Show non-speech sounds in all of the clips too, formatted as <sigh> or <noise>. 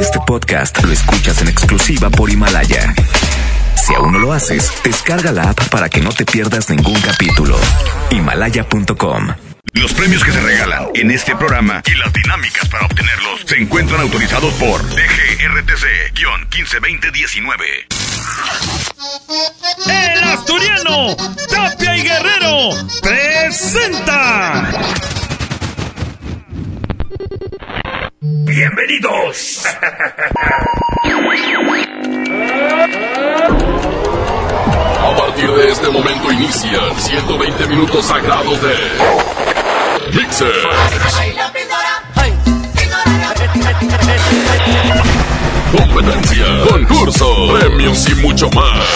Este podcast lo escuchas en exclusiva por Himalaya. Si aún no lo haces, descarga la app para que no te pierdas ningún capítulo. Himalaya.com. Los premios que se regalan en este programa y las dinámicas para obtenerlos se encuentran autorizados por DGRTC-152019. El asturiano Tapia y Guerrero presenta. ¡Bienvenidos! A partir de este momento inician 120 minutos sagrados de Mixer. Competencia, concurso, premios y mucho más.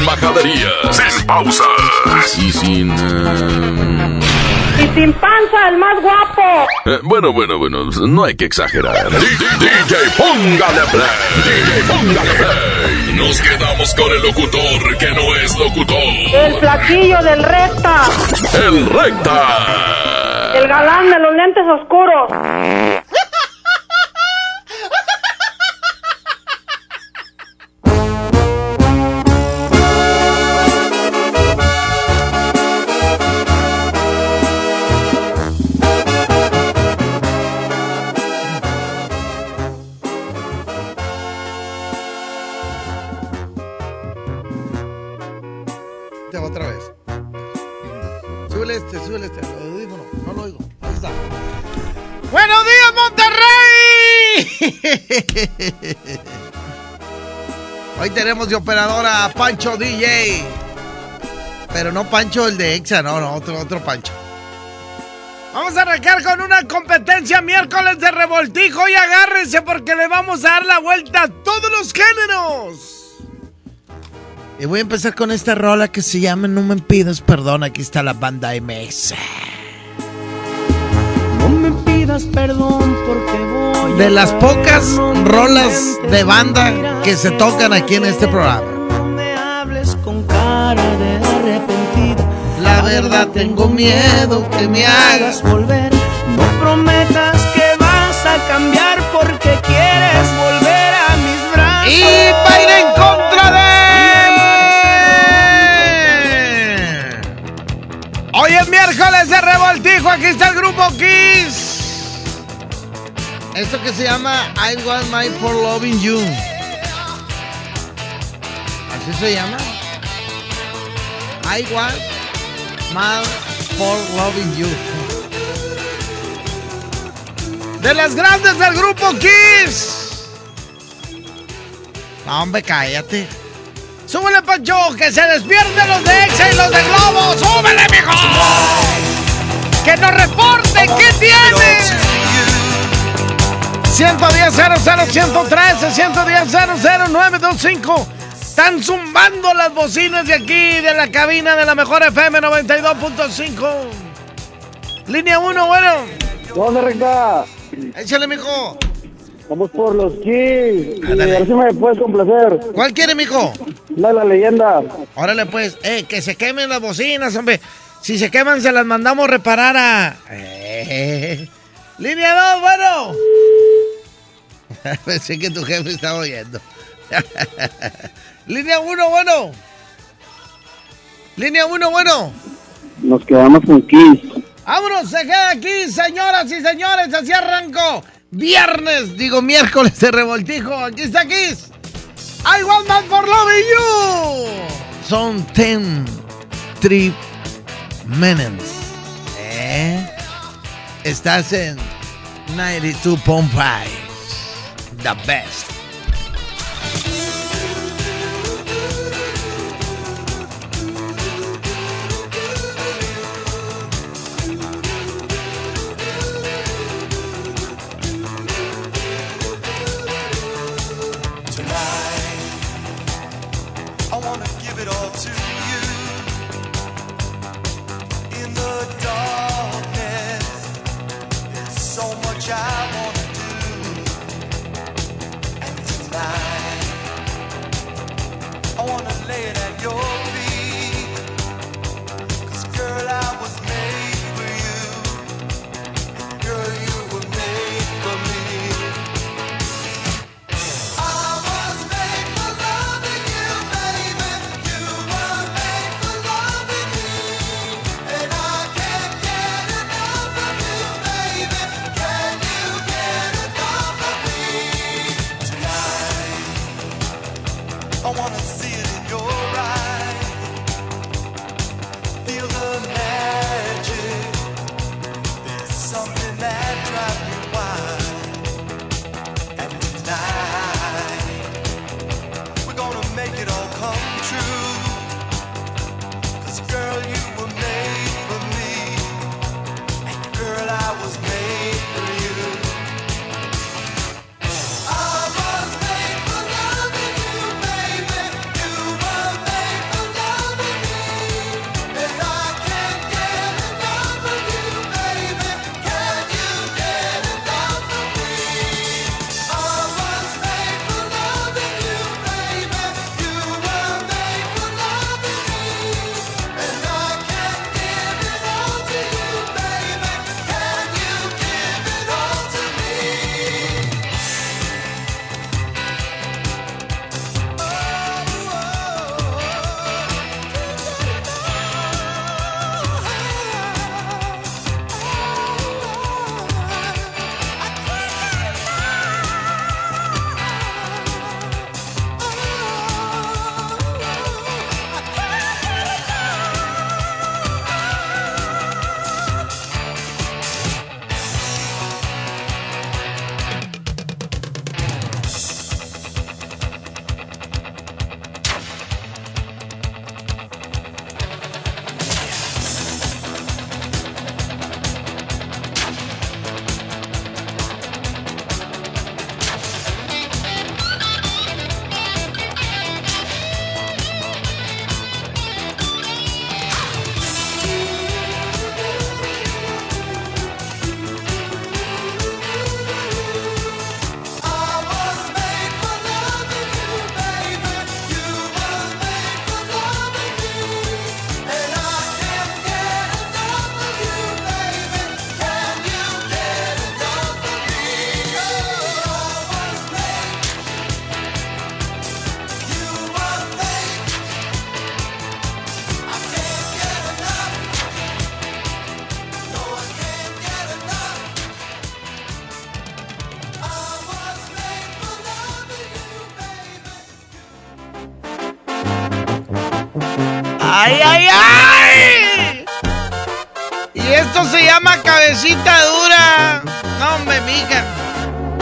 Sin majaderías, sin pausas y sin... eh, Y sin panza, el más guapo. eh, bueno, bueno, bueno, no hay que exagerar. DJ, póngale play. DJ, póngale play. Nos quedamos con el locutor que no es locutor. El flaquillo del recta. El recta. El galán de los lentes oscuros. Hoy tenemos de operadora a Pancho DJ. Pero no Pancho el de Exa, no, no, otro, otro Pancho. Vamos a arrancar con una competencia miércoles de revoltijo y agárrense porque le vamos a dar la vuelta a todos los géneros. Y voy a empezar con esta rola que se llama No me pidas perdón. Aquí está la banda MS. No me pidas perdón porque voy De las pocas rolas de banda que se tocan aquí en este programa. No me hables con cara de arrepentido. La verdad tengo miedo que me hagas. volver. No prometas que vas a cambiar porque quieres volver a mis brazos. Y va a ir en contra de. Hoy es miércoles de revoltijo. Aquí está el grupo Kiss. Esto que se llama I Want My For Loving You. ¿Así se llama? I Want My For Loving You. De las grandes del grupo Kiss. No, hombre, cállate. ¡Súbele, Pancho! ¡Que se despierten los de Exa y los de Globo! ¡Súbele, mijo! ¡Que nos reporte! ¿Qué tiene? 110 00 113 110 00 925 Están zumbando las bocinas de aquí, de la cabina de la mejor FM 92.5. Línea 1, bueno. ¿Dónde recta? Échale, mijo. Vamos por los Kiss. Y Ándale. a ver si me puedes complacer. ¿Cuál quiere, mijo? La de la leyenda. Órale, pues, eh, que se quemen las bocinas, hombre. Si se queman, se las mandamos reparar a. Eh. Línea 2, bueno. <laughs> Pensé que tu jefe estaba oyendo. <laughs> Línea 1, bueno. Línea 1, bueno. Nos quedamos con Kiss. Vámonos, se queda aquí, señoras y señores. Así arrancó. Viernes, digo miércoles de revoltijo. Aquí está Kiss. I want man for loving you. Son 10 trip minutes. ¿Eh? Estás en 92.5. The best.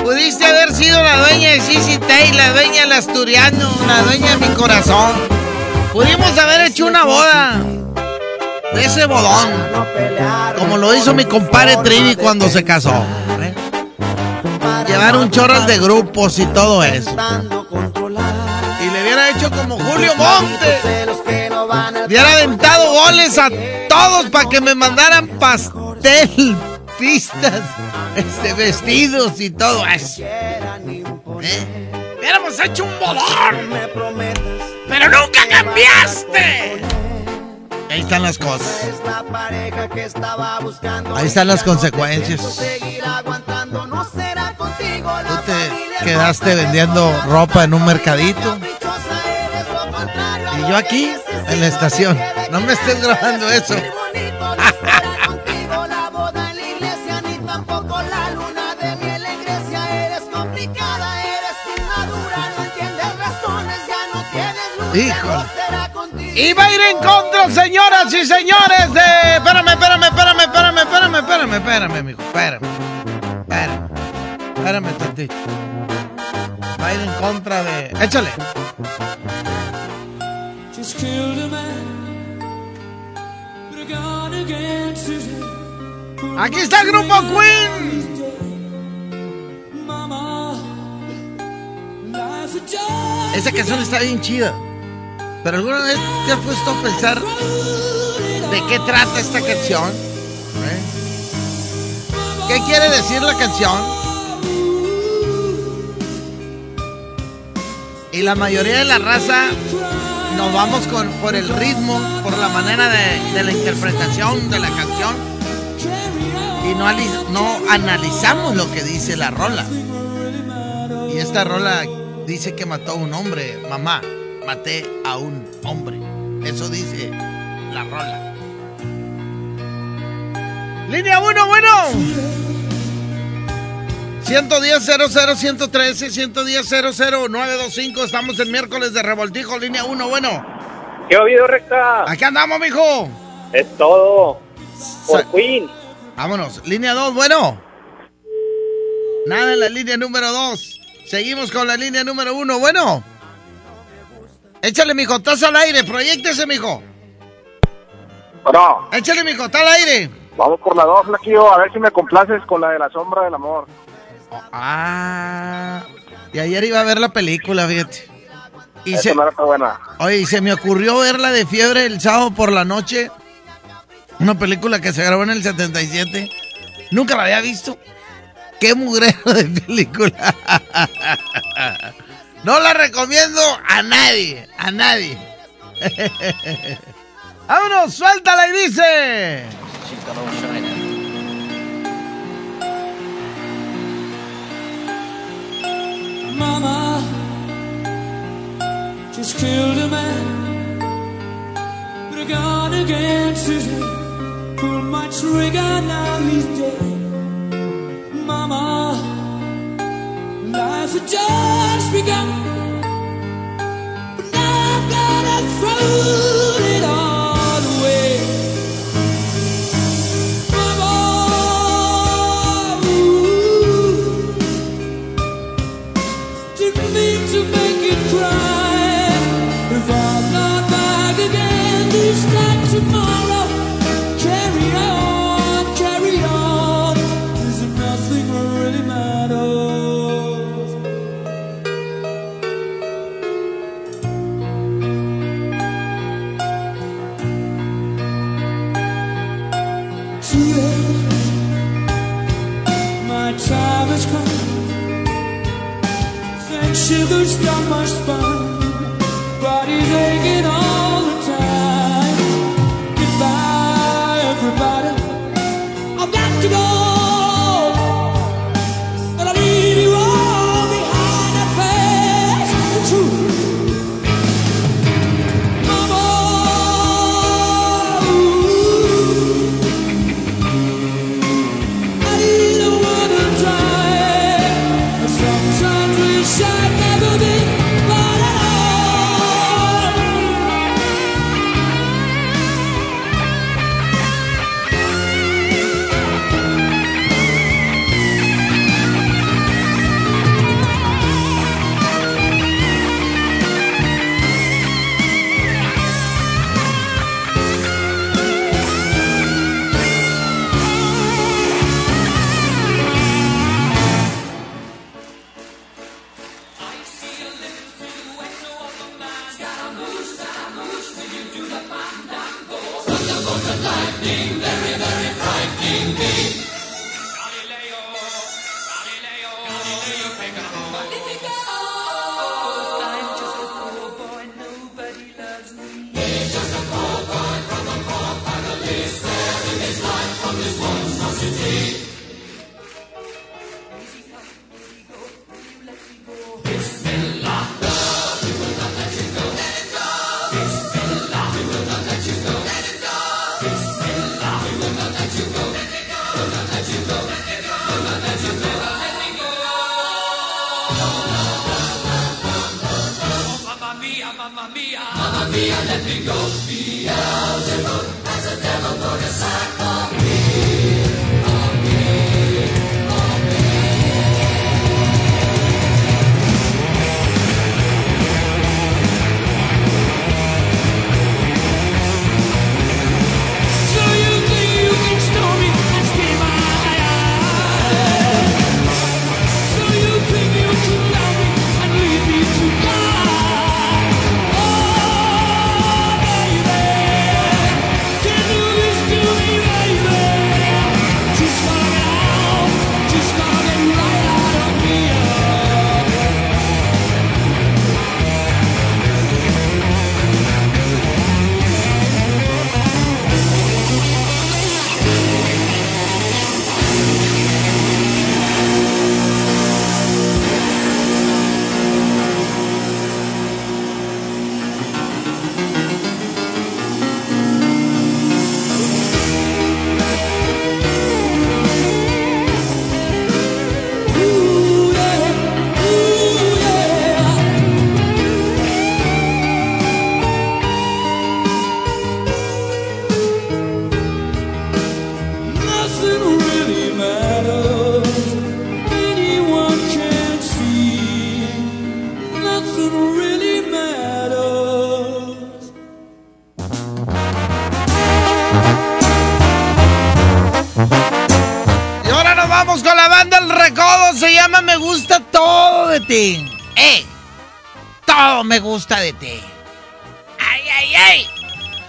Pudiste haber sido la dueña de Sissy Tay, la dueña del asturiano, la dueña de mi corazón. Pudimos haber hecho una boda. Ese bodón. Como lo hizo mi compadre Trivi cuando se casó. ¿eh? Llevar un chorro de grupos y todo eso. Y le hubiera hecho como Julio Monte. Hubiera aventado goles a todos para que me mandaran pastel, <laughs> pistas, este, vestidos y todo eso. ¿Eh? Hubiéramos hecho un bodón. Pero nunca cambiaste. Ahí están las cosas. Ahí están las consecuencias. Tú te quedaste vendiendo ropa en un mercadito. Y yo aquí, en la estación. No me estés grabando eso. Híjole. Iba a ir en contra, señoras y señores, de. Espérame, espérame, espérame, espérame, espérame, espérame, espérame, mijo. Espérame. Espérame. Espérame, tantito. Va a ir en contra de. Échale. Just killed a man, but a gun against his head. Aquí está el grupo Queen. Esa canción está bien chida. Pero alguna vez te has puesto a pensar de qué trata esta canción. ¿Eh? ¿Qué quiere decir la canción? Y la mayoría de la raza nos vamos con, por el ritmo, por la manera de, la interpretación de la canción. Y no, no analizamos lo que dice la rola. Y esta rola dice que mató a un hombre. Mamá, maté a un hombre. Eso dice la rola. Línea 1, bueno. 110 00 113 110 00 925 Estamos en miércoles de revoltijo, línea 1, bueno. ¿Qué ha habido, recta? Aquí andamos, mijo. Es todo. Por Sa- Queen. Vámonos, línea 2, bueno. Nada en la línea número 2. Seguimos con la línea número 1, bueno. Échale, mijo, estás al aire, proyectese, mijo. Bueno, Échale, mijo, está al aire. vamos por la dos, Flaquillo, a ver si me complaces con la de la sombra del amor. Ah, y ayer iba a ver la película, fíjate. Y se, no era tan buena. oye, y se me ocurrió verla de fiebre el sábado por la noche. Una película que se grabó en el 77. Nunca la había visto. Qué mugrero de película. <laughs> No la recomiendo a nadie, a nadie. <laughs> Vámonos, suéltala y dice. Mama just killed a man, but a gun against his head. Pulled my trigger, now he's dead. Mama, life had just begun, but now I've gotta throw it all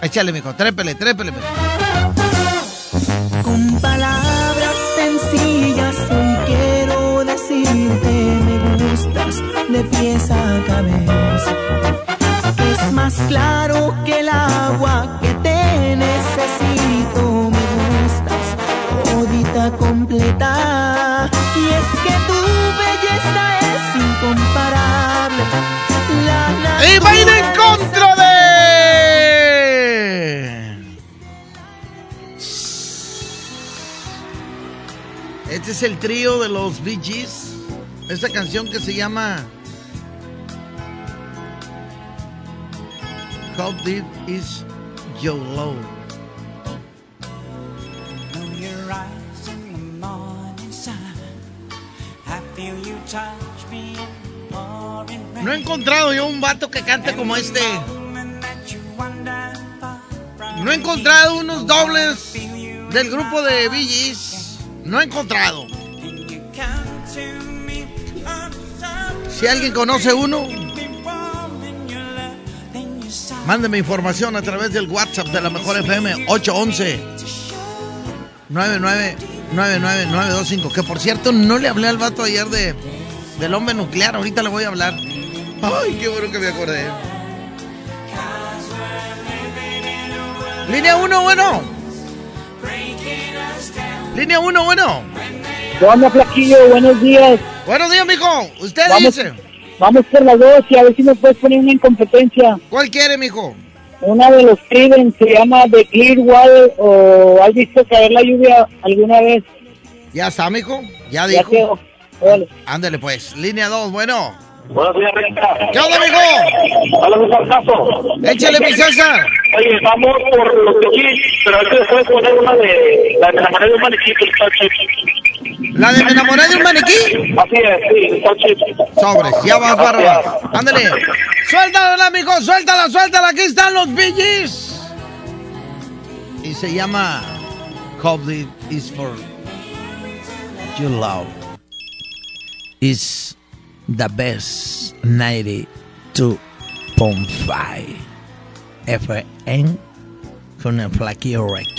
Échale, mijo. Trépele, trépele. mijo. Es el trío de los Bee Gees. Esta canción que se llama. How deep is your love? Know your eyes in the morning sun. I feel you touch me in the pouring rain. No he encontrado yo un vato que cante como este. No he encontrado unos dobles del grupo de Bee Gees. No he encontrado. Si alguien conoce uno, mándeme información a través del WhatsApp de la Mejor FM 811 9999925. Que por cierto, no le hablé al vato ayer de, del hombre nuclear. Ahorita le voy a hablar. Ay, qué bueno que me acordé. Línea 1, bueno. Línea 1, bueno. ¿Qué Flaquillo? Buenos días. Buenos días, mijo. Usted Vamos- dice. Vamos por las dos y a ver si me puedes poner una en competencia. ¿Cuál quiere, mijo? Una de los Creedence se llama The Clearwater o ¿has visto caer la lluvia alguna vez? Ya está, mijo. Ya Ya dijo. quedó. Ándale, pues. Línea 2, bueno. Buenos días, Recta. ¿Qué onda, mijo? Hola, mi Sarcazo. Échale, mi César. Oye, vamos por los Bee pero a ver si me puedes poner una de la de la manera de un maniquí que está. ¿La de me enamoré de un maniquí? Así es, sí. Sobres, ya vas, barba. Ándale. Suéltala, mijo, suéltala, suéltala. Aquí están los Gees. Y se llama It is for Your Love. Is the best 92.5 FM con el flaquillo recta.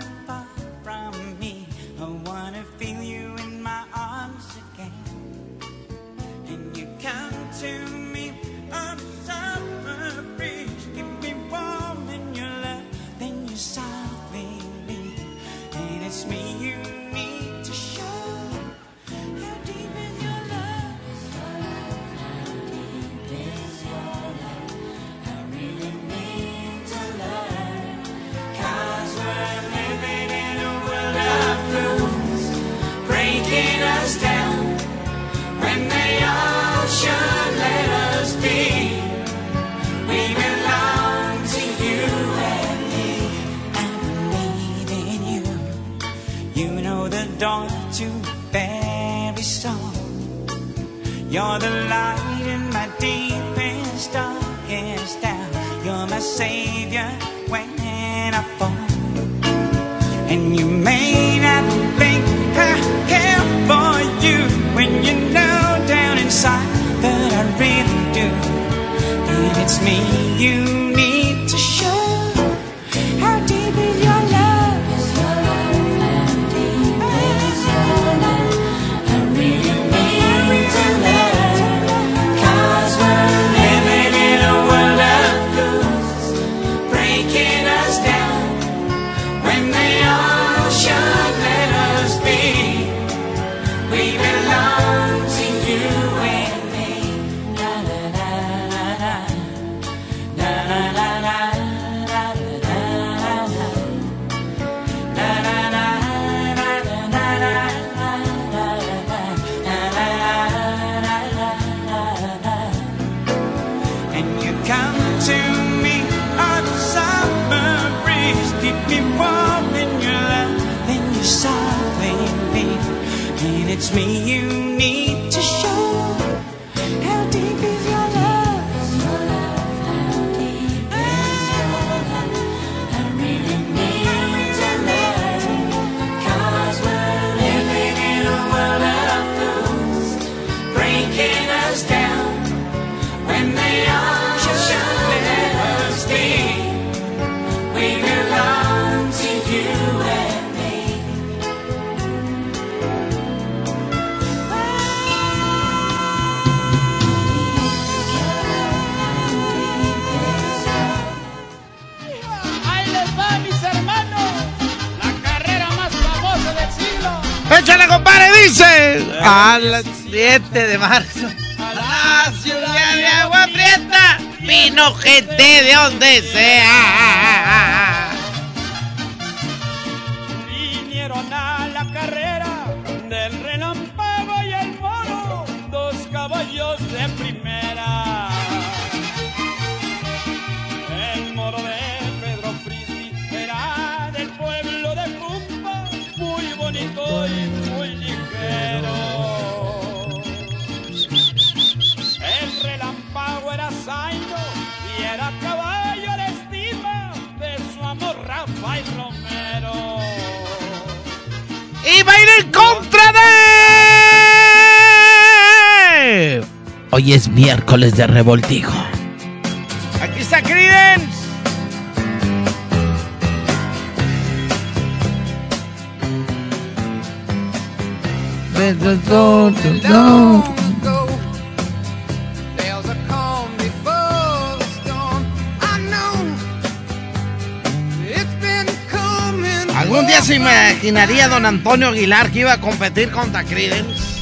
me door to every soul. You're the light in my deepest, darkest hour. You're my savior when I fall. And you may not think I care for you when you know down inside that I really do. And it's me you Échale, compadre, dice. A las 7 de marzo. A la ciudad de Agua Prieta vino gente de donde sea. Contra de. Hoy es miércoles de revoltijo. Aquí está Creedence. There's ¿Algún día se imaginaría don Antonio Aguilar que iba a competir contra Creedence?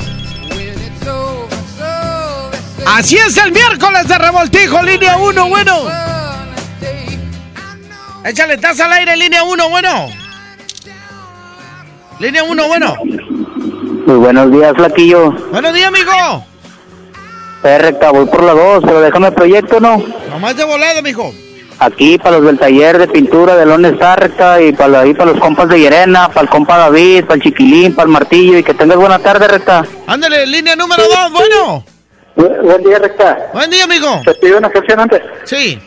Así es el miércoles de revoltijo, línea 1, bueno. Échale taza al aire, línea 1, bueno. Línea 1, bueno. Muy buenos días, Flaquillo. Buenos días, amigo. Recta, voy por la dos, pero déjame el proyecto, ¿no? Nomás de volada, mijo. Aquí para los del taller de pintura de Lone Star, recta, y para, ahí para los compas de Yerena, para el compa David, para el Chiquilín, para el Martillo, y que tengas buena tarde, recta. Ándale, línea número 2, bueno. Bu- buen día, recta. Buen día, amigo. ¿Te pido una canción antes? Sí.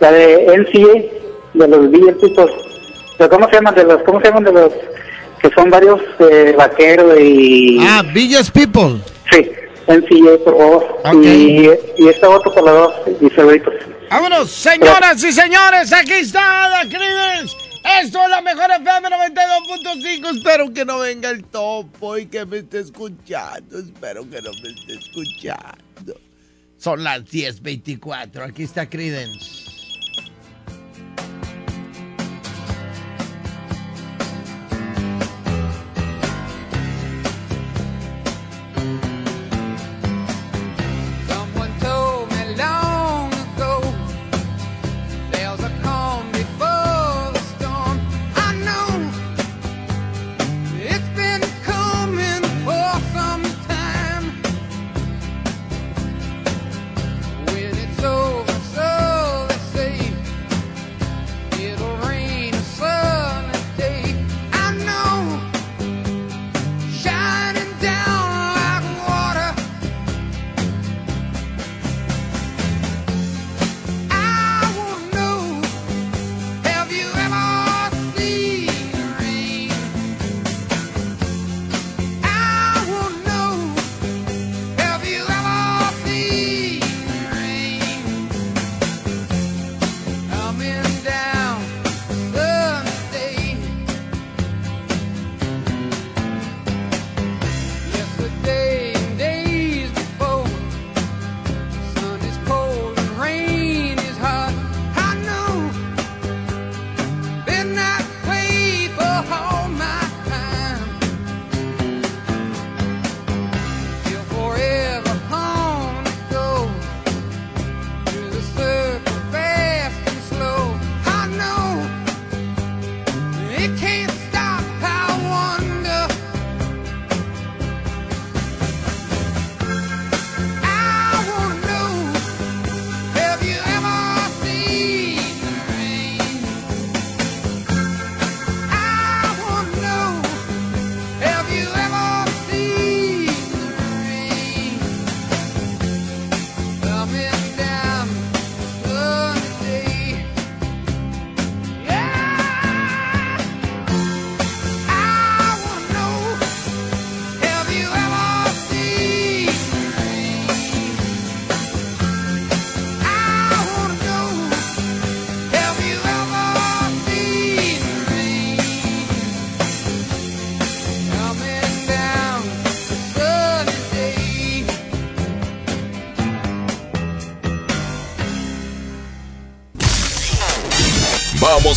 La de NCA, de los BL People. ¿Cómo se llaman? De los, ¿Cómo se llaman de los que son varios eh, vaqueros y... Ah, Villas People. Sí, NCA, por favor. Y, y esta otra por las dos, y favoritos. Vámonos, señoras y señores, aquí está la Creedence. Esto es la mejor FM 92.5. Espero que no venga el topo y que me esté escuchando. Espero que no me esté escuchando. Son las 10.24. Aquí está Creedence.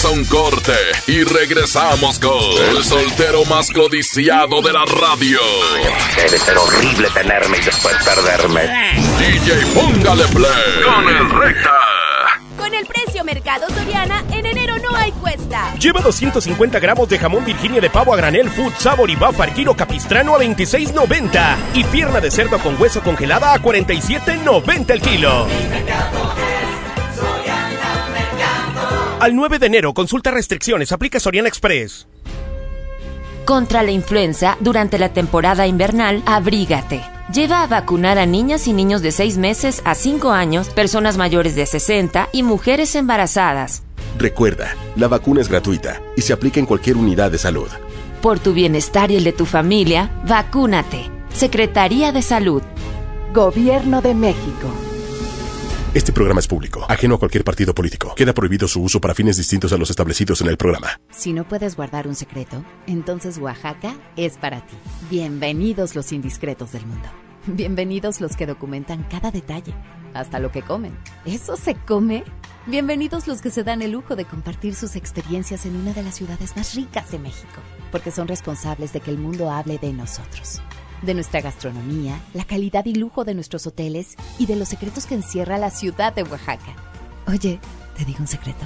A un corte y regresamos con el soltero más codiciado de la radio. Debe ser horrible tenerme y después perderme. DJ, póngale play con el recta. Con el precio Mercado Soriana, en enero no hay cuesta. Lleva 250 gramos de jamón Virginia de pavo a granel Food Sabor y Buffer al kilo capistrano a 26.90 y pierna de cerdo con hueso congelada a 47.90 el kilo. Al 9 de enero, consulta restricciones, aplica Soriana Express. Contra la influenza, durante la temporada invernal, abrígate. Lleva a vacunar a niñas y niños de 6 meses a 5 años, personas mayores de 60 y mujeres embarazadas. Recuerda, la vacuna es gratuita y se aplica en cualquier unidad de salud. Por tu bienestar y el de tu familia, vacúnate. Secretaría de Salud. Gobierno de México. Este programa es público, ajeno a cualquier partido político. Queda prohibido su uso para fines distintos a los establecidos en el programa. Si no puedes guardar un secreto, entonces Oaxaca es para ti. Bienvenidos los indiscretos del mundo. Bienvenidos los que documentan cada detalle, hasta lo que comen. ¿Eso se come? Bienvenidos los que se dan el lujo de compartir sus experiencias en una de las ciudades más ricas de México, porque son responsables de que el mundo hable de nosotros, de nuestra gastronomía, la calidad y lujo de nuestros hoteles y de los secretos que encierra la ciudad de Oaxaca. Oye, ¿te digo un secreto?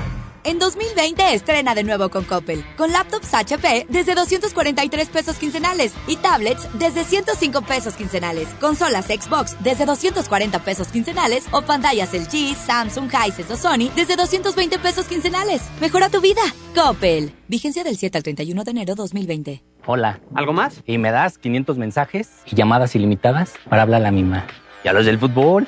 En 2020 estrena de nuevo con Coppel, con laptops HP desde 243 pesos quincenales y tablets desde 105 pesos quincenales, consolas Xbox desde 240 pesos quincenales o pantallas LG, Samsung, Hisense o Sony desde 220 pesos quincenales. Mejora tu vida. Coppel. Vigencia del 7 al 31 de enero 2020. Hola. ¿Algo más? Y me das 500 mensajes y llamadas ilimitadas para hablar a la misma. ¿Y a los del fútbol?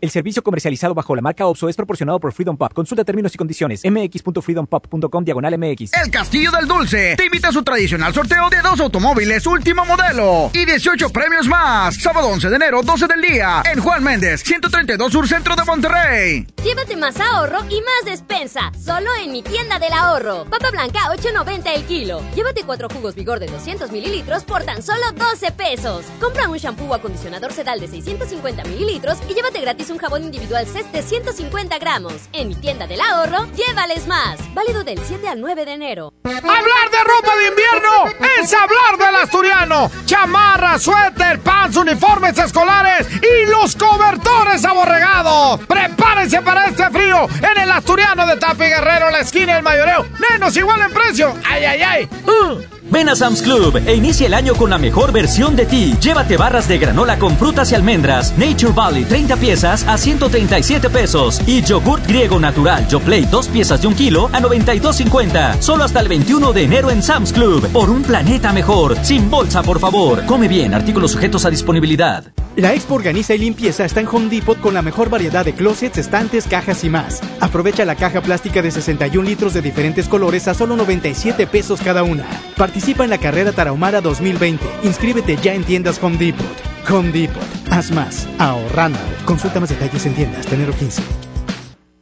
El servicio comercializado bajo la marca OPSO es proporcionado por Freedom Pop. Consulta términos y condiciones. mx.freedompop.com diagonal mx. El Castillo del Dulce te invita a su tradicional sorteo de dos automóviles último modelo y 18 premios más. Sábado 11 de enero, 12 del día, en Juan Méndez, 132 Sur Centro de Monterrey. Llévate más ahorro y más despensa, solo en mi tienda del ahorro. Papa blanca 8.90 el kilo. Llévate cuatro jugos vigor de 200 mililitros por tan solo 12 pesos. Compra un shampoo o acondicionador sedal de 650 mililitros y llévate gratis un jabón individual CES de 150 gramos. En mi tienda del ahorro, llévales más. Válido del 7 al 9 de enero. Hablar de ropa de invierno es hablar del asturiano. Chamarra, suéter, pants, uniformes escolares y los cobertores aborregados. Prepárense para este frío en el asturiano de Tapi Guerrero, la esquina del mayoreo. Menos igual en precio. ¡Ay, ay, ay! Uh, Ven a Sam's Club e inicia el año con la mejor versión de ti. Llévate barras de granola con frutas y almendras, Nature Valley 30 piezas a 137 pesos y yogurt griego natural Yoplait 2 piezas de un kilo a 92.50. Solo hasta el 21 de enero en Sam's Club. Por un planeta mejor. Sin bolsa, por favor. Come bien. Artículos sujetos a disponibilidad. La Expo Organiza y Limpieza está en Home Depot con la mejor variedad de closets, estantes, cajas y más. Aprovecha la caja plástica de 61 litros de diferentes colores a solo 97 pesos cada una. Participa en la carrera Tarahumara 2020. Inscríbete ya en tiendas Home Depot. Home. Haz más. Ahorrando. Consulta más detalles en tiendas. Tenero 15.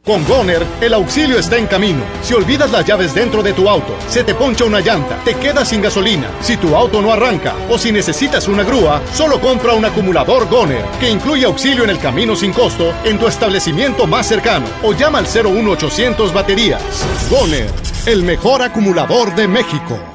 Con Goner, el auxilio está en camino. Si olvidas las llaves dentro de tu auto, se te poncha una llanta, te quedas sin gasolina, si tu auto no arranca o si necesitas una grúa, solo compra un acumulador Goner, que incluye auxilio en el camino sin costo en tu establecimiento más cercano o llama al 01800 baterías. Goner, el mejor acumulador de México.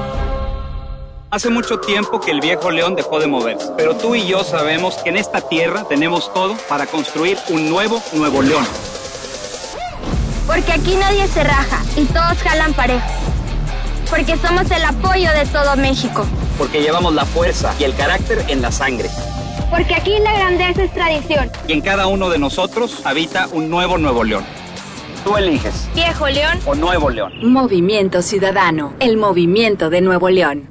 Hace mucho tiempo que el viejo león dejó de moverse, pero tú y yo sabemos que en esta tierra tenemos todo para construir un nuevo Nuevo León. Porque aquí nadie se raja y todos jalan parejo. Porque somos el apoyo de todo México. Porque llevamos la fuerza y el carácter en la sangre. Porque aquí la grandeza es tradición. Y en cada uno de nosotros habita un nuevo Nuevo León. Tú eliges. Viejo León. O Nuevo León. Movimiento Ciudadano, el movimiento de Nuevo León.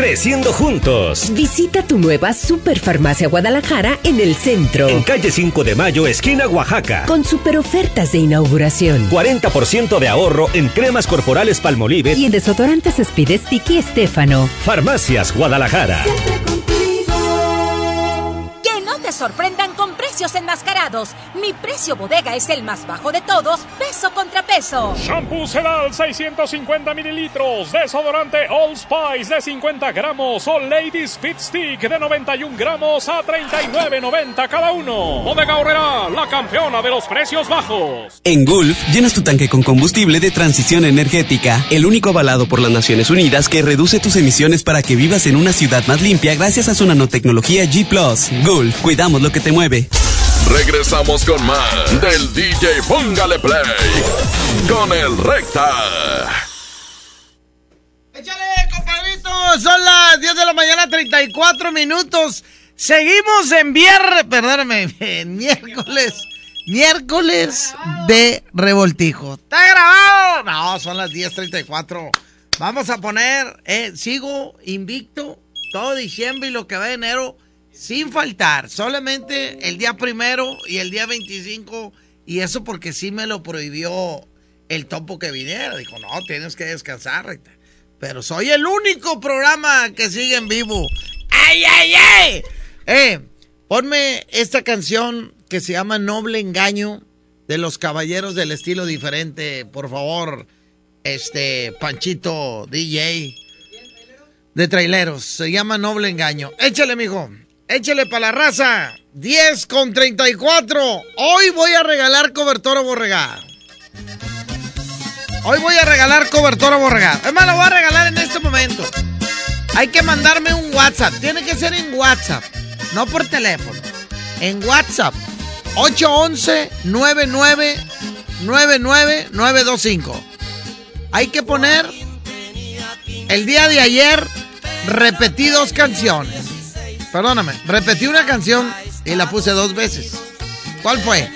Creciendo juntos. Visita tu nueva Superfarmacia Guadalajara en el centro. En calle 5 de Mayo, esquina Oaxaca. Con super ofertas de inauguración. 40% de ahorro en cremas corporales Palmolive Y en desodorantes Speed Sticky Estefano. Farmacias Guadalajara. Que no te sorprendan con precios enmascarados. Mi precio bodega es el más bajo de todos, peso contra peso. Shampoo Sedal 650 mililitros, desodorante Old Spice de 50 gramos o Ladies Fit Stick de 91 gramos a 39.90 cada uno. Bodega Horrera, la campeona de los precios bajos. En Gulf, llenas tu tanque con combustible de transición energética, el único avalado por las Naciones Unidas que reduce tus emisiones para que vivas en una ciudad más limpia gracias a su nanotecnología G ⁇ Gulf, cuidamos lo que te mueve. Regresamos con más del DJ Póngale Play con el Recta. compadrito, son las 10 de la mañana, 34 minutos. Seguimos en viernes, perdóname, miércoles, miércoles de revoltijo. ¿Está grabado? No, son las 10.34. Vamos a poner, eh, sigo invicto todo diciembre y lo que va de enero sin faltar. Solamente el día primero y el día 25. Y eso porque sí me lo prohibió el topo que viniera. Dijo, no, tienes que descansar. Pero soy el único programa que sigue en vivo. ¡Ay, ay, ay! Eh, ponme esta canción que se llama Noble Engaño de los Caballeros del Estilo Diferente, por favor. Este, Panchito DJ de traileros. Se llama Noble Engaño. Échale, mijo. Échale para la raza. 10 con 34. Hoy voy a regalar cobertor borregada. Hoy voy a regalar cobertor borregada. Es más, lo voy a regalar en este momento. Hay que mandarme un WhatsApp. Tiene que ser en WhatsApp. No por teléfono. En WhatsApp. 811-9999-925. Hay que poner el día de ayer repetí dos canciones. Perdóname, repetí una canción y la puse dos veces. ¿Cuál fue?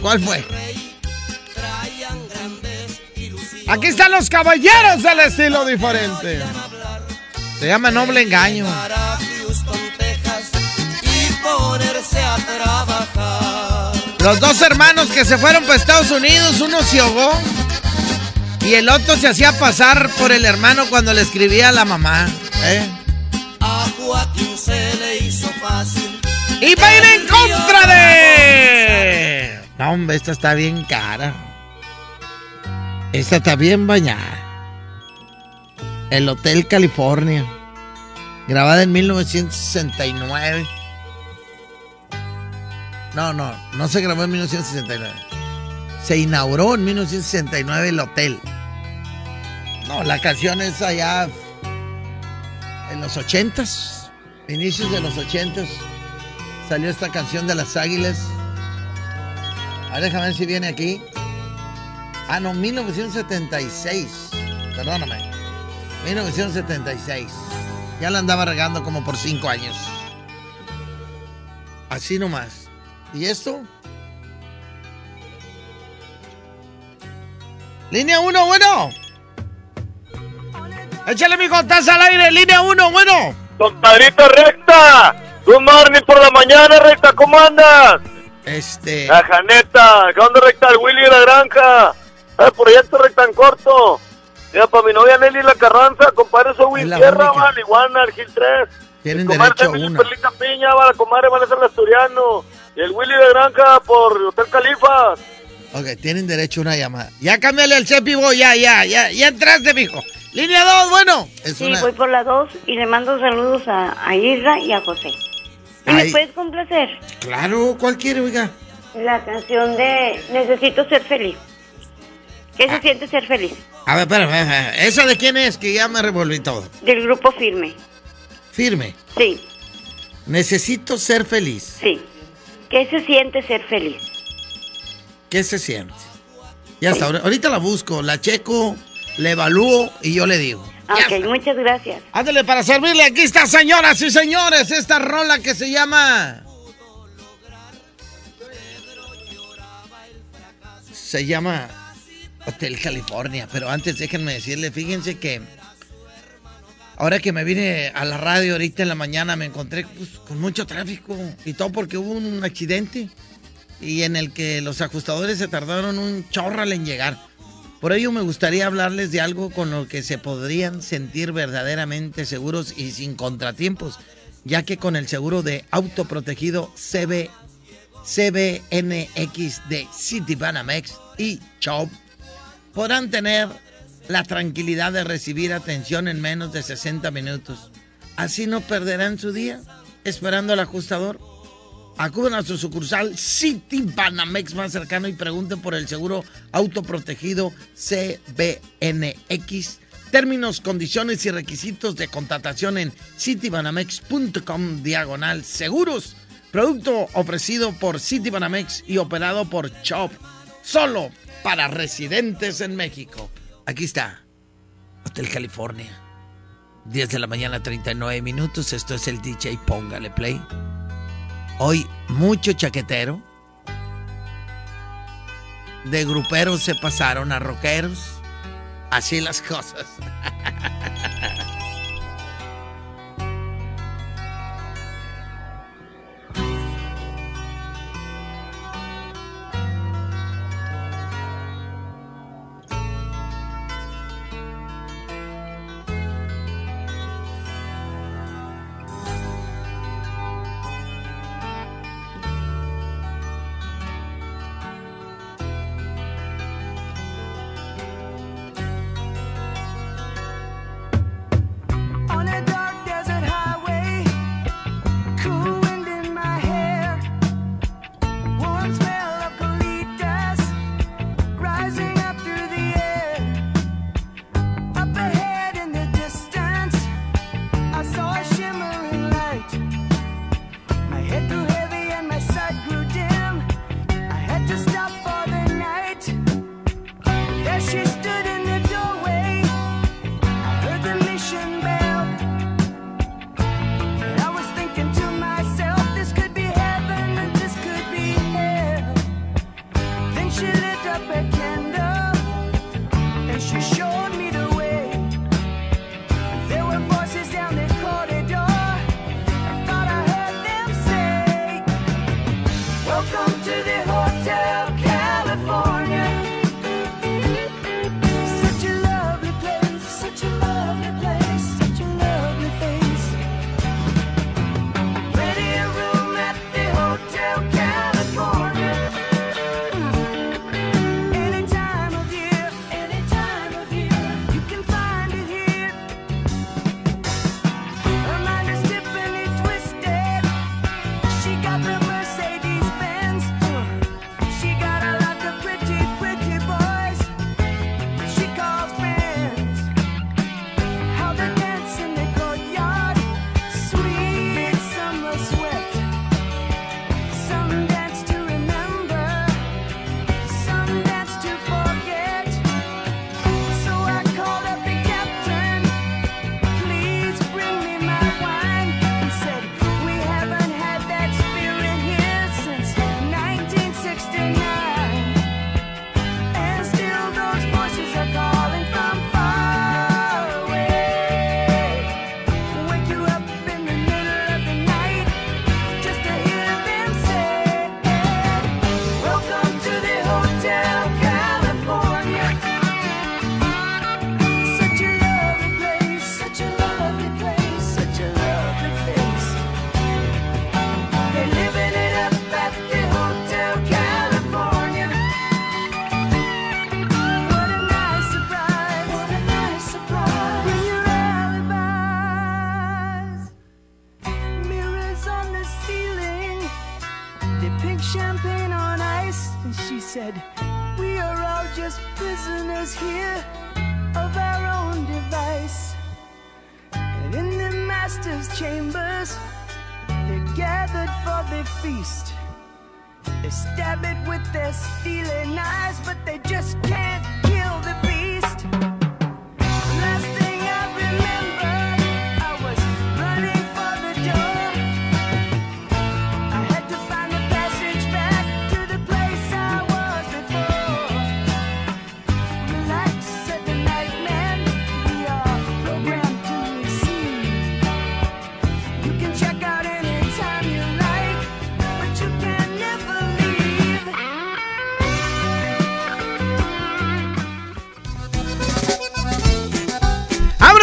¿Cuál fue? Aquí están los caballeros del estilo diferente. Se llama Noble Engaño. Los dos hermanos que se fueron para Estados Unidos, uno se ahogó y el otro se hacía pasar por el hermano cuando le escribía a la mamá. ¿eh? A Joaquín se le hizo fácil. Y va a ir en contra de. No, hombre, esta está bien cara. Esta está bien bañada. El Hotel California. Grabada en 1969. No, no, no se grabó en 1969. Se inauguró en 1969 el hotel. No, la canción es allá en los ochentas, inicios de los ochentas, salió esta canción de las águilas. A ver, déjame ver si viene aquí. Ah, no, 1976. Perdóname. 1976. Ya la andaba regando como por cinco años. Así nomás. ¿Y esto? Línea 1, bueno. Échale, mijo, estás al aire. Línea 1, bueno. Compadrito recta. Good morning por la mañana, recta. ¿Cómo andas? Este. La Janeta. ¿Qué onda, recta? El Willy de la granja. El proyecto recta en corto. Mira, para mi novia Nelly La Carranza, compadre, soy Will Sierra, man, Iguana, el Gil 3. Tienen Comadre derecho a una. Perlita Piña, va la comadre Vanessa el Asturiano. Y el Willy de Granja por Hotel Califa. Ok, tienen derecho a una llamada. Ya cámbiale el cepi, ya, ya, ya, ya entraste, mijo. Línea 2, bueno. Es Sí, una... voy por la 2 y le mando saludos a, a Isra y a José. ¿Y me puedes complacer? Claro, ¿cuál quiere, oiga? La canción de Necesito ser feliz. ¿Qué Ah. se siente ser feliz? A ver, espérame, espérame. ¿Esa de quién es? Que ya me revolví todo. Del grupo Firme. Firme. Sí, Necesito ser feliz. sí. ¿Qué se siente ser feliz? ¿Qué se siente? Ya está, ahor- ahorita la busco, la checo, la evalúo y yo le digo. Ok, muchas gracias. Ándale, para servirle, aquí está, señoras y señores, esta rola que se llama... Se llama Hotel California, pero antes déjenme decirle, fíjense que ahora que me vine a la radio ahorita en la mañana me encontré pues, con mucho tráfico y todo porque hubo un accidente y en el que los ajustadores se tardaron un chorral en llegar. Por ello me gustaría hablarles de algo con lo que se podrían sentir verdaderamente seguros y sin contratiempos, ya que con el seguro de autoprotegido CB, CBNX de Citibanamex y Chop podrán tener la tranquilidad de recibir atención en menos de 60 minutos. Así no perderán su día esperando al ajustador. Acudan a su sucursal City Banamex más cercano y pregunten por el seguro autoprotegido CBNX. Términos, condiciones y requisitos de contratación en citibanamex.com diagonal seguros. Producto ofrecido por Citibanamex y operado por Chop. Solo para residentes en México. Aquí está. Hotel California. 10 de la mañana, 39 minutos. Esto es el DJ. Póngale play. Hoy mucho chaquetero. De gruperos se pasaron a rockeros. Así las cosas. <laughs>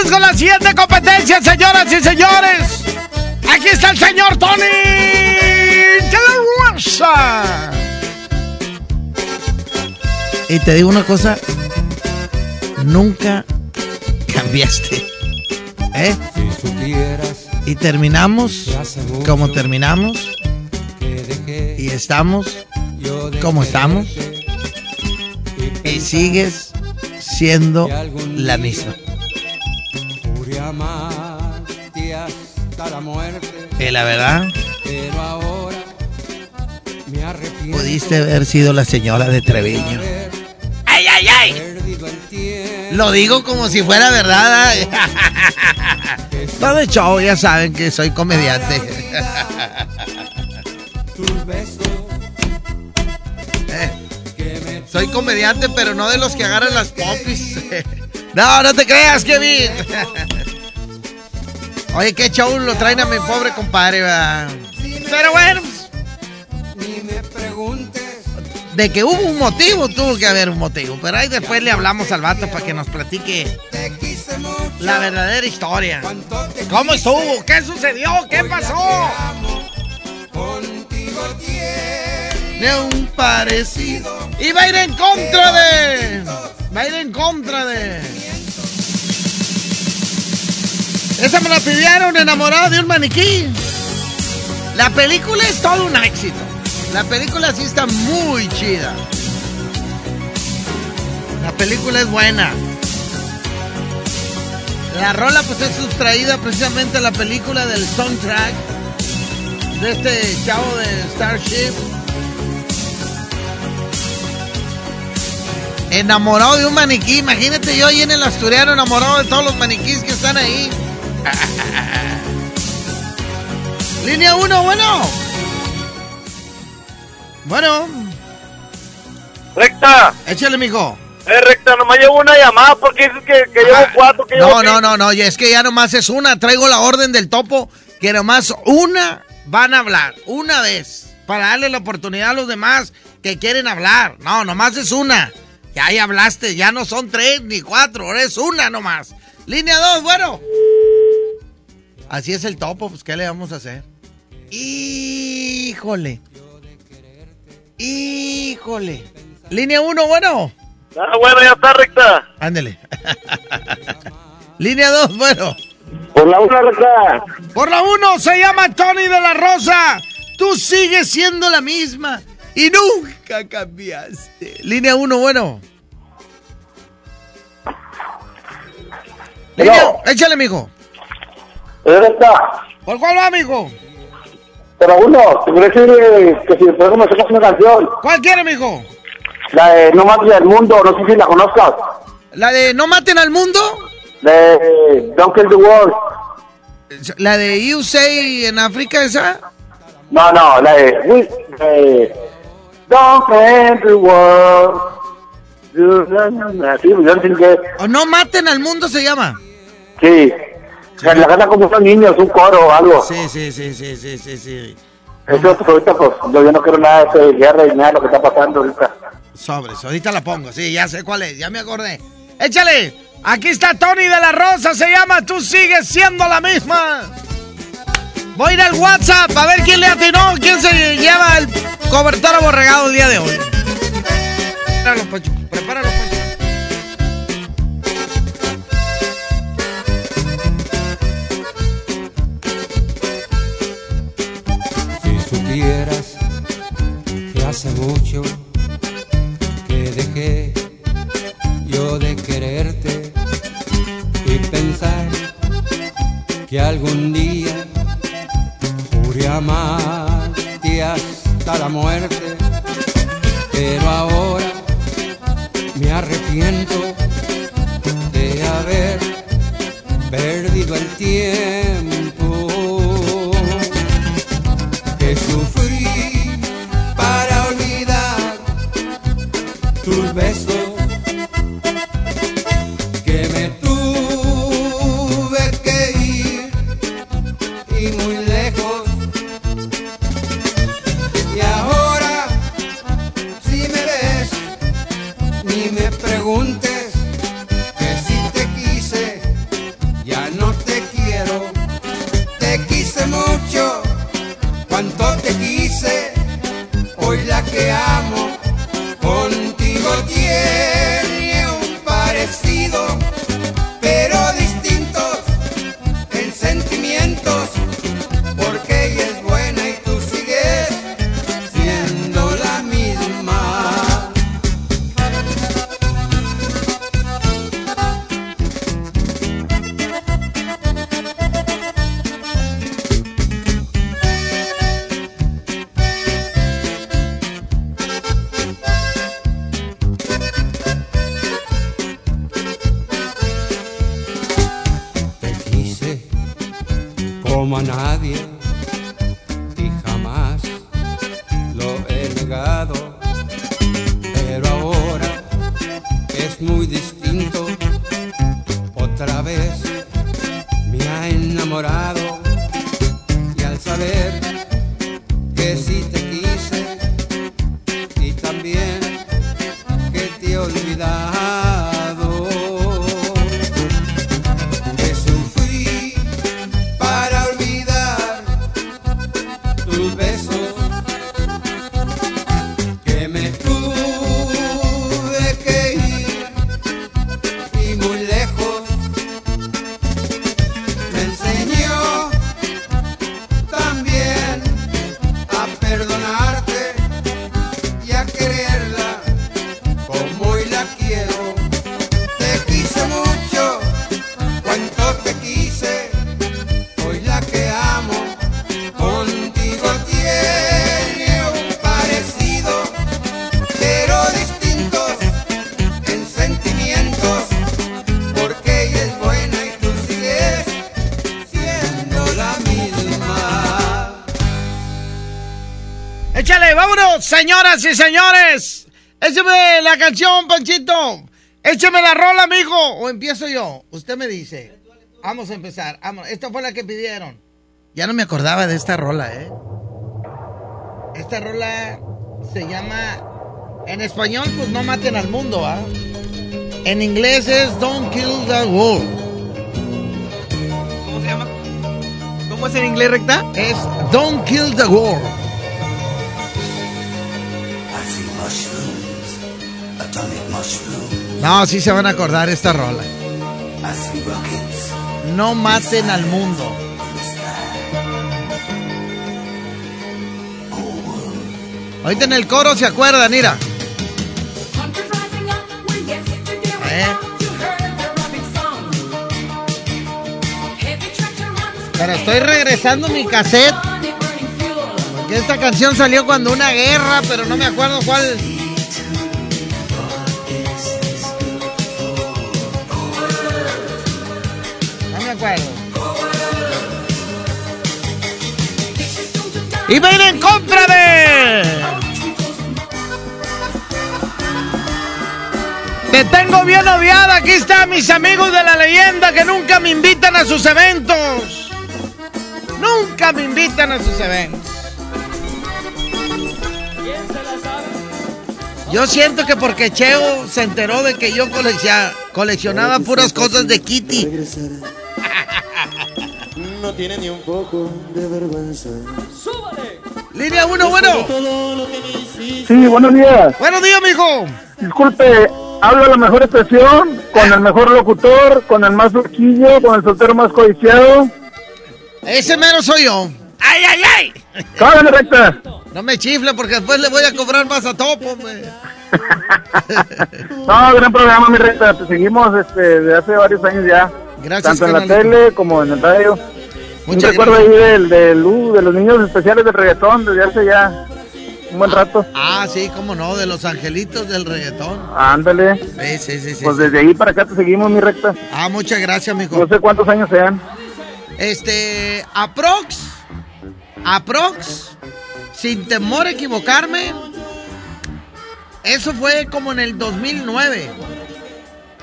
Con la siguiente competencia, señoras y señores. Aquí está el señor Tony de la Rosa. Y te digo una cosa, nunca cambiaste. ¿Eh? Y terminamos como terminamos. Y estamos como estamos. Y sigues siendo la misma. Pude amarte hasta la muerte, la verdad, pero ahora me arrepiento. pudiste haber sido la señora de Treviño. ¡Ay, ay, ay! Perdido el tiempo. Lo digo como si fuera verdad. ¿eh? <laughs> Todo show, ya saben que soy comediante. Tus besos Eh, Soy comediante, pero no de los que agarran las popis. <laughs> No, no te creas, Kevin. Oye, qué show lo traen a mi pobre compadre, va. Pero bueno, ni me preguntes. de que hubo un motivo, tuvo que haber un motivo. Pero ahí después le hablamos al vato para que nos platique la verdadera historia. ¿Cómo estuvo? ¿Qué sucedió? ¿Qué pasó? Contigo De un parecido. Y va a ir en contra de. Va a ir en contra de. Esa me la pidieron enamorada de un maniquí. La película es todo un éxito. La película sí está muy chida. La película es buena. La rola pues es sustraída precisamente a la película del soundtrack de este chavo de Starship. Enamorado de un maniquí. Imagínate yo ahí en el asturiano enamorado de todos los maniquís que están ahí. <laughs> Línea 1, bueno. Bueno. Recta. Échale, mijo. Eh, recta, nomás llevo una llamada porque dices que, que llevo cuatro, que llevo No, no, no, no, y es que ya nomás es una. Traigo la orden del topo que nomás una van a hablar. Una vez. para darle la oportunidad a los demás que quieren hablar. No, nomás es una. Ya ahí hablaste, ya no son tres ni cuatro, es una nomás. Línea dos, bueno. Así es el topo, pues ¿qué le vamos a hacer? Híjole. Híjole. Línea uno, bueno. Ah, bueno, ya está recta. Ándele. <laughs> Línea dos, bueno. Por la una recta. Por la uno se llama Tony de la Rosa. Tú sigues siendo la misma y nunca cambiaste. Línea uno, bueno. Línea, échale, mijo. Recta. ¿Por cuál va, mijo? La uno. Te quiero decir que si después me sacas una canción. ¿Cuál quiere, mijo? La de No mates del mundo, no sé si la conozcas. ¿La de No maten al mundo? De Don't Kill the World. ¿La de USA en África esa? No, no, la de, Don't Kill the World. Sí, yo no sé qué. ¿O No maten al mundo se llama? Sí. La la canta como unos niños, un coro o algo. Sí, sí, sí, sí, sí, sí, sí. Eso pues, ahorita pues yo, yo no quiero nada de guerra y nada de lo que está pasando ahorita. Sobres, ahorita la pongo, sí, ya sé cuál es, ya me acordé. Échale, aquí está Tony de la Rosa, se llama Tú sigues siendo la misma. Voy a ir al WhatsApp a ver quién le atinó, quién se lleva el cobertor aborregado el día de hoy. Prepáralo, Pacho, prepáralo, Pacho. Hace mucho que dejé yo de quererte y pensar que algún día juré amarte hasta la muerte, pero ahora me arrepiento de haber perdido el tiempo Échale, vámonos, señoras y señores. Écheme la canción, Panchito. Écheme la rola, mijo. O empiezo yo. Usted me dice. Vamos a empezar. Vamos. Esta fue la que pidieron. Ya no me acordaba de esta rola, ¿eh? Esta rola se llama. En español, pues no maten al mundo, ¿ah? En inglés es Don't Kill the World. ¿Cómo se llama? ¿Cómo es en inglés, recta? Es Don't Kill the World. No, sí se van a acordar esta rola. No maten al mundo. Ahorita en el coro se acuerdan, mira. Eh. Pero estoy regresando mi cassette. Porque esta canción salió cuando una guerra, pero no me acuerdo cuál. Acuerdo. Y ven en contra de. Te tengo bien odiada. Aquí están mis amigos de la leyenda que nunca me invitan a sus eventos. Nunca me invitan a sus eventos. Yo siento que porque Cheo se enteró de que yo coleccionaba puras cosas de Kitty. No tiene ni un poco de vergüenza. Línea 1, bueno. Sí, buenos días. Buenos días, mijo. Disculpe, habla la mejor expresión, con el mejor locutor, con el más flaquillo, con el soltero más codiciado. Ese mero soy yo. ¡Ay, ay, ay! ¡Cállate, recta! No me chifle porque después le voy a cobrar más a topo, hombre. <laughs> No, gran programa, mi recta. Te seguimos este, desde hace varios años ya. Gracias, Tanto en la tele como en el radio. Muchas recuerdo ahí del, del, uh, de los niños especiales del reggaetón desde hace ya un buen rato. Ah, sí, cómo no, de los angelitos del reggaetón. Ándale. Sí, sí, sí. sí, Pues sí. desde ahí para acá te seguimos, mi recta. Ah, muchas gracias, mijo. No sé cuántos años sean. Este, aprox, aprox, sin temor a equivocarme, eso fue como en el 2009.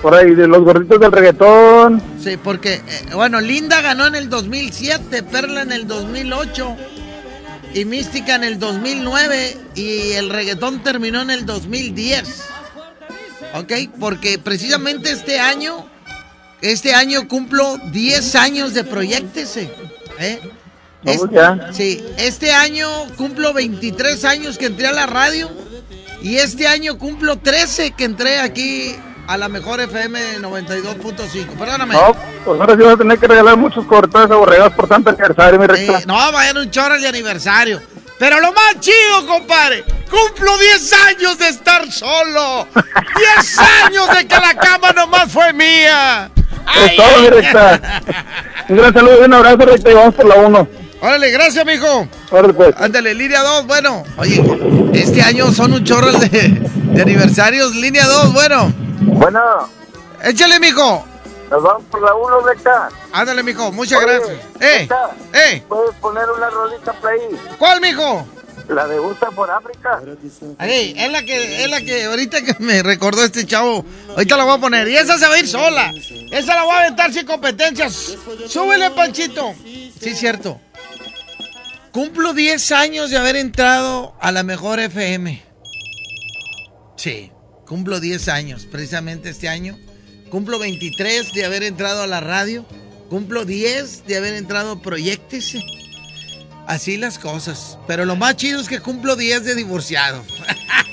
Por ahí, de los gorditos del reggaetón. Sí, porque, eh, bueno, Linda ganó en el 2007, Perla en el 2008 y Mística en el 2009 y el reggaetón terminó en el 2010. ¿Ok? Porque precisamente este año, este año cumplo 10 años de Proyectese. ¿eh? Vamos ya. Sí, este año cumplo 23 años que entré a la radio y este año cumplo 13 que entré aquí a la mejor FM 92.5. Perdóname. No, pues ahora sí vas a tener que regalar muchos cortales aborregados por tanto aniversario, mi recta. Eh, no, vayan un chorro de aniversario. Pero lo más chido, compadre, cumplo 10 años de estar solo. 10 <laughs> años de que la cama nomás fue mía. Es todo, mi recta. Un gran saludo y un abrazo, recta, y vamos por la 1. Órale, gracias, mijo. Órale, pues. Ándale, línea 2, bueno. Oye, este año son un chorro de, de aniversarios. Línea 2, bueno. Bueno, Échale, mijo. nos vamos por la 1, recta. Ándale, mijo, muchas Oye, gracias. Eh, eh. ¿Puedes poner una rolita play? ¿Cuál, mijo? La de Gusta por África. Ey, es la que, es la que ahorita que me recordó este chavo. Ahorita la voy a poner. Y esa se va a ir sola. Esa la voy a aventar sin competencias. Súbele, Panchito. Sí, cierto. Cumplo 10 años de haber entrado a la mejor FM. Sí, cumplo 10 años, precisamente este año. Cumplo 23 de haber entrado a la radio. Cumplo 10 de haber entrado a. Así las cosas. Pero lo más chido es que cumplo 10 de divorciado. <laughs>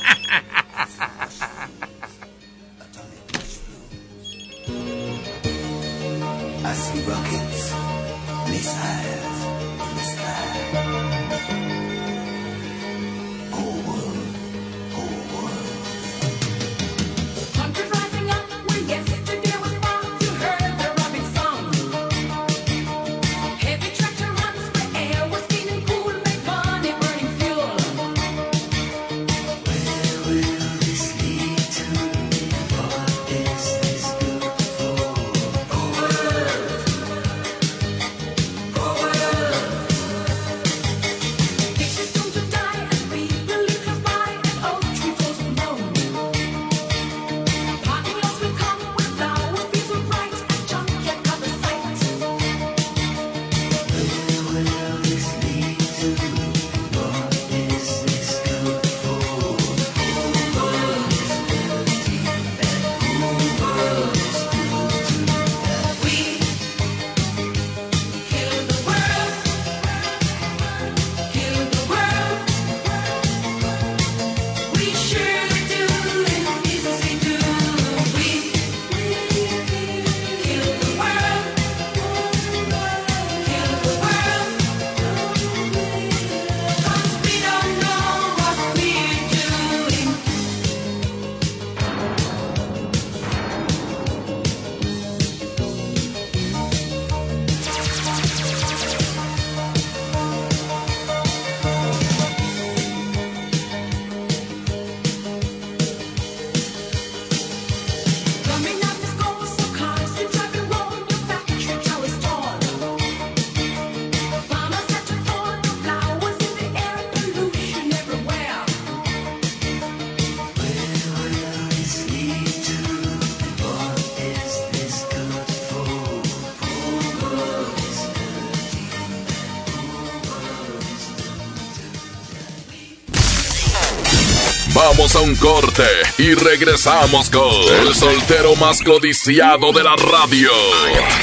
a un corte y regresamos con el soltero más codiciado de la radio.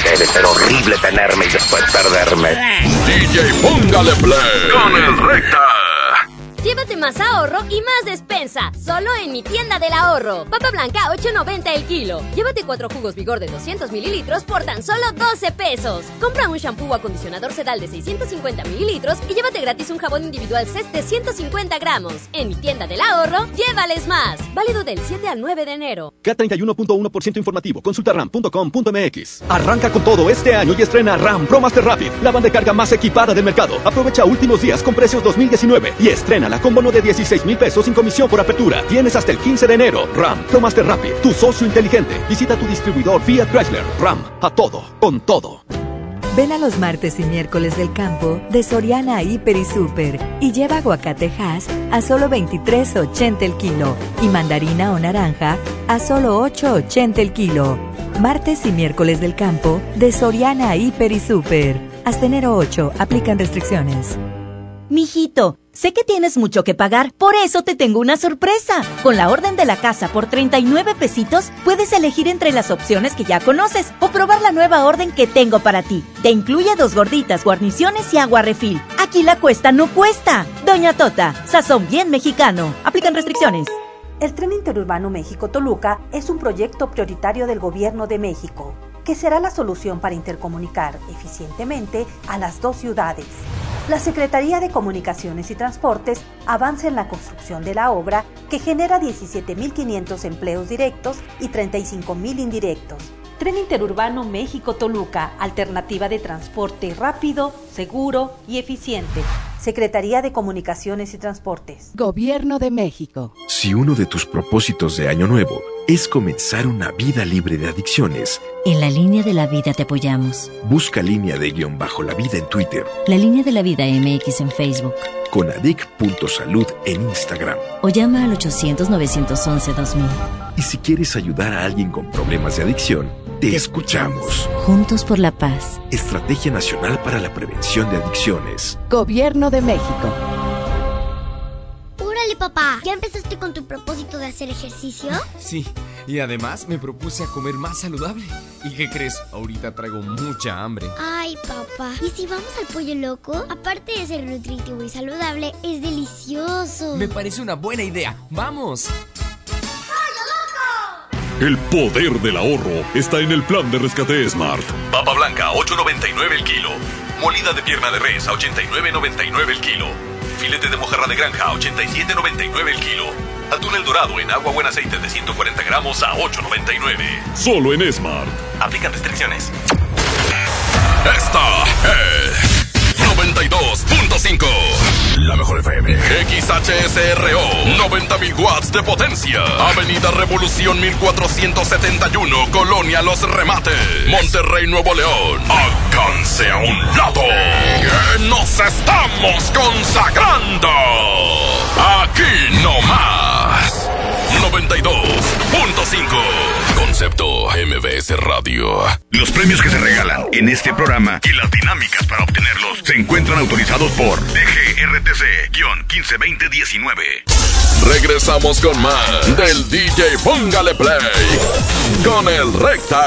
Debe ser horrible tenerme y después perderme. DJ Póngale Play con el recta. Llévate más ahorro y más solo en mi tienda del ahorro. Papa blanca 8.90 el kilo. Llévate cuatro jugos vigor de 200 mililitros por tan solo 12 pesos. Compra un shampoo o acondicionador sedal de 650 mililitros y llévate gratis un jabón individual CES de 150 gramos. En mi tienda del ahorro, llévales más. Válido del 7 al 9 de enero. K31.1% informativo. Consulta ram.com.mx. Arranca con todo este año y estrena RAM Pro Master Rapid, la banda de carga más equipada del mercado. Aprovecha últimos días con precios 2019 y estrénala con bono de 16 mil pesos sin comisión por apertura. Tienes hasta el 15 de enero. RAM Pro Master Rapid, tu socio inteligente. Visita tu distribuidor Fiat Chrysler. RAM, a todo, con todo. Ven a los martes y miércoles del campo de Soriana Hiper y Super y lleva aguacate Hass a solo 23.80 el kilo y mandarina o naranja a solo 8.80 el kilo. Martes y miércoles del campo de Soriana Hiper y Super. Hasta enero 8 aplican restricciones. Mijito, sé que tienes mucho que pagar, por eso te tengo una sorpresa. Con la orden de la casa por 39 pesitos, puedes elegir entre las opciones que ya conoces o probar la nueva orden que tengo para ti. Te incluye dos gorditas, guarniciones y agua refil. Aquí la cuesta no cuesta. Doña Tota, sazón bien mexicano. Aplican restricciones. El tren interurbano México-Toluca es un proyecto prioritario del Gobierno de México, que será la solución para intercomunicar eficientemente a las dos ciudades. La Secretaría de Comunicaciones y Transportes avanza en la construcción de la obra que genera 17.500 empleos directos y 35.000 indirectos. Tren Interurbano México-Toluca, alternativa de transporte rápido, seguro y eficiente. Secretaría de Comunicaciones y Transportes. Gobierno de México. Si uno de tus propósitos de Año Nuevo es comenzar una vida libre de adicciones, En la línea de la vida te apoyamos. busca línea de guion bajo la vida en Twitter, La línea de la vida MX en Facebook. con adic.salud en Instagram. O llama al 800-911-2000. Y si quieres ayudar a alguien con problemas de adicción, te escuchamos. Juntos por la paz. Estrategia Nacional para la Prevención de Adicciones. Gobierno de México. Órale, papá. ¿Ya empezaste con tu propósito de hacer ejercicio? Sí, y además me propuse a comer más saludable. ¿Y qué crees? Ahorita traigo mucha hambre. Ay, papá. ¿Y si vamos al pollo loco? Aparte de ser nutritivo y saludable, es delicioso. Me parece una buena idea. ¡Vamos! El poder del ahorro está en el plan de rescate Smart. Papa blanca, 8.99 el kilo. Molida de pierna de res, a 89.99 el kilo. Filete de mojarra de granja, a 87.99 el kilo. Atún el dorado en agua buen aceite de 140 gramos a 8.99. Solo en Smart. Aplican restricciones. Esta es 92.5. La mejor FM. XHSRO. 90.000 watts de potencia. Avenida Revolución 1471. Colonia Los Remates. Monterrey, Nuevo León. Alcance a un lado. Que nos estamos consagrando. Aquí no más. 92.5. Concepto MBS Radio. Los premios que se regalan en este programa y las dinámicas para obtenerlos se encuentran autorizados por DGRTC-152019. Regresamos con más del DJ Póngale Play con el Recta.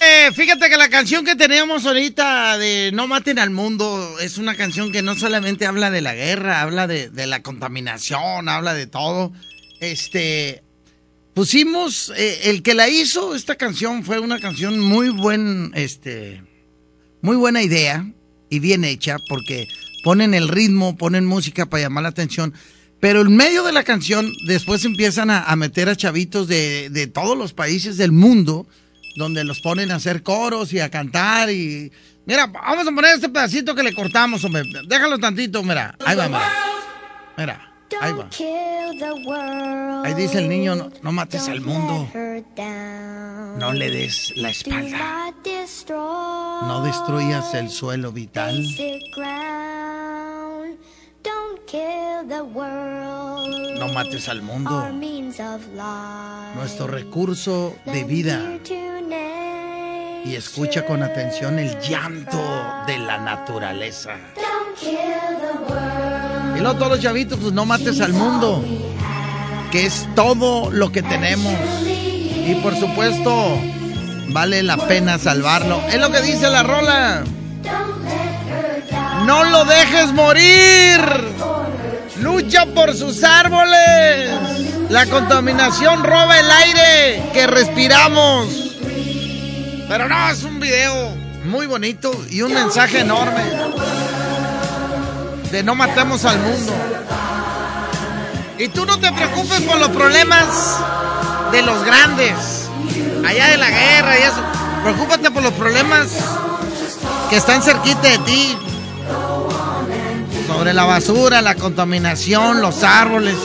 Eh, fíjate que la canción que teníamos ahorita de No maten al mundo es una canción que no solamente habla de la guerra, habla de, de la contaminación, habla de todo. Este, pusimos, eh, el que la hizo, esta canción fue una canción muy buen, este, muy buena idea y bien hecha porque ponen el ritmo, ponen música para llamar la atención. Pero en medio de la canción, después empiezan a, meter a chavitos de, de todos los países del mundo, donde los ponen a hacer coros y a cantar. Y mira, vamos a poner este pedacito que le cortamos, hombre. Déjalo tantito, mira. Ahí va, mira. Ahí va. Ahí dice el niño, no, no mates al mundo. No le des la espalda. No destruyas el suelo vital. No mates al mundo. Nuestro recurso de vida. Y escucha con atención el llanto de la naturaleza. Luego todos los chavitos, pues no mates al mundo. que es todo lo que tenemos. Y por supuesto, vale la pena salvarlo. Es lo que dice la rola. No lo dejes morir. Lucha por sus árboles. La contaminación roba el aire que respiramos. Pero no, es un video muy bonito y un mensaje enorme. De no matemos al mundo. Y tú no te preocupes por los problemas de los grandes. Allá de la guerra y eso. Preocúpate por los problemas que están cerquita de ti. Sobre la basura, la contaminación, los árboles.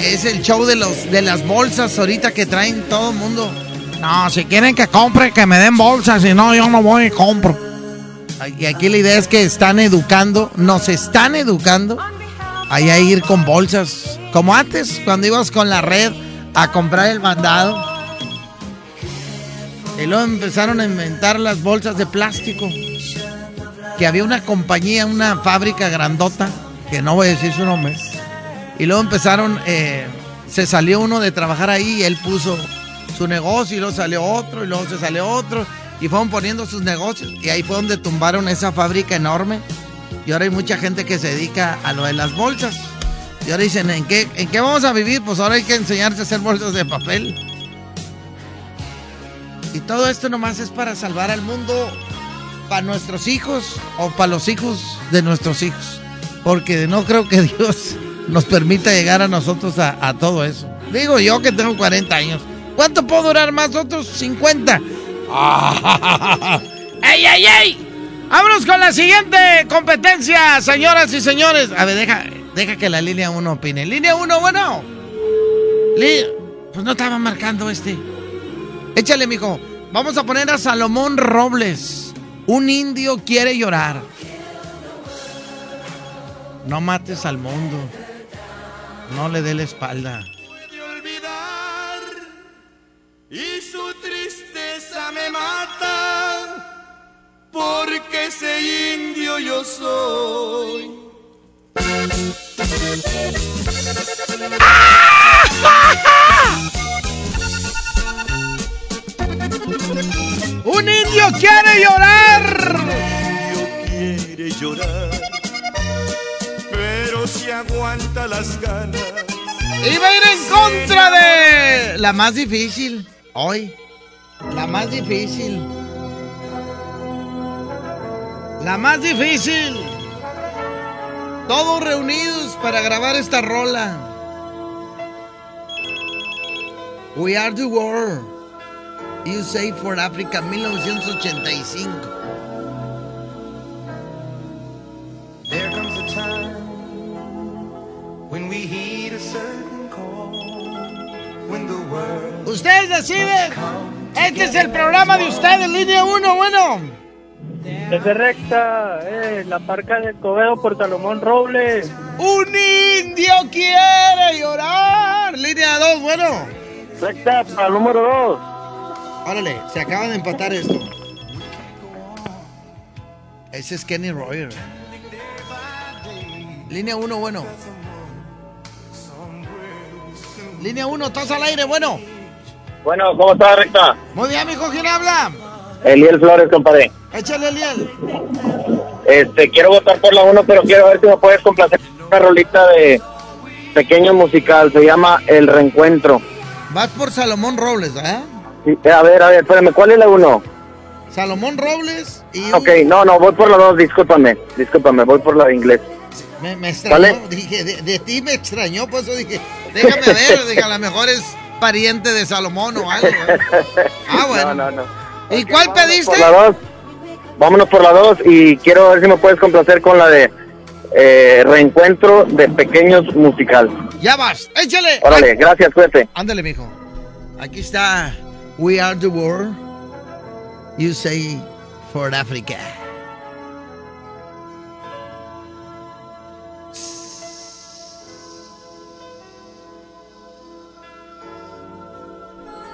Es el show de, los, de las bolsas ahorita que traen todo el mundo. No, si quieren que compre, que me den bolsas. Si no, yo no voy y compro. Y aquí la idea es que están educando, nos están educando ahí a ir con bolsas. Como antes, cuando ibas con la red a comprar el mandado. Y luego empezaron a inventar las bolsas de plástico. Que había una compañía, una fábrica grandota, que no voy a decir su nombre. Y luego empezaron, eh, se salió uno de trabajar ahí él puso su negocio y luego salió otro y luego se salió otro y fueron poniendo sus negocios y ahí fue donde tumbaron esa fábrica enorme y ahora hay mucha gente que se dedica a lo de las bolsas y ahora dicen ¿en qué, en qué vamos a vivir? Pues ahora hay que enseñarse a hacer bolsas de papel y todo esto nomás es para salvar al mundo para nuestros hijos o para los hijos de nuestros hijos porque no creo que <laughs> Dios nos permita llegar a nosotros a, a todo eso digo yo que tengo 40 años ¿Cuánto puedo durar más? Otros 50. <laughs> ¡Ey, ey, ey! Vámonos con la siguiente competencia, señoras y señores. A ver, deja, deja que la línea 1 opine. Línea 1, bueno. Li- pues no estaba marcando este. Échale, mijo. Vamos a poner a Salomón Robles. Un indio quiere llorar. No mates al mundo. No le dé la espalda. y su porque ese indio yo soy. ¡Un indio quiere llorar! Quiere llorar, pero si aguanta las ganas. Iba a ir en contra de la más difícil. Hoy. La más difícil. La más difícil. Todos reunidos para grabar esta rola. We are the world. You say for Africa 1985. There comes a time when we heed a certain call, when the world Ustedes deciden. Este es el programa de ustedes, línea 1, bueno. Desde recta, eh, la parca de Escobedo por Salomón Robles. Un indio quiere llorar. Línea 2, bueno. Recta, para el número 2. Órale, se acaba de empatar esto. Ese es Kenny Royer. Línea 1, bueno. Línea 1, todos al aire, bueno. Bueno, ¿cómo está, Recta? Muy bien, mijo, ¿quién habla? Eliel Flores, compadre. Échale, Eliel. Este, quiero votar por la 1, pero quiero ver si me puedes complacer una rolita de pequeño musical. Se llama El Reencuentro. Vas por Salomón Robles. Sí, A ver, a ver, espérame, ¿cuál es la 1? Salomón Robles y un- Ok, no, no, voy por la 2, discúlpame. Discúlpame, voy por la de inglés. me, me extrañó. ¿Vale? Dije, de, de ti me extrañó, por eso dije, déjame ver, <laughs> dije, a lo mejor es pariente de Salomón o algo. ¿eh? <laughs> Ah, bueno. No, no, no. ¿Y cuál pediste? Por la 2. Vámonos por la 2 y quiero ver si me puedes complacer con la de eh, Reencuentro de Pequeños Musical. Ya vas, échale. Órale, gracias, cuídate. Ándale, mijo. Aquí está We Are the World. You say for Africa.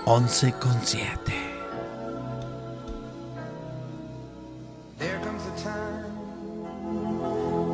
Once con siete.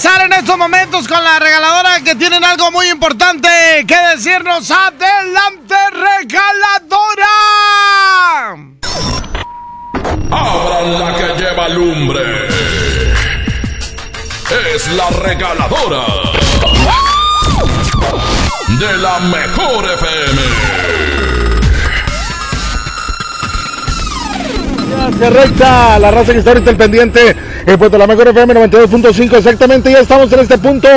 Enlazar en estos momentos con la regaladora que tienen algo muy importante que decirnos. ¡Adelante, regaladora! Abran la que lleva lumbre. Es la regaladora de la mejor FM. Correcta, la raza que está ahorita el pendiente, eh, pues de la mejor FM 92.5 exactamente, ya estamos en este punto,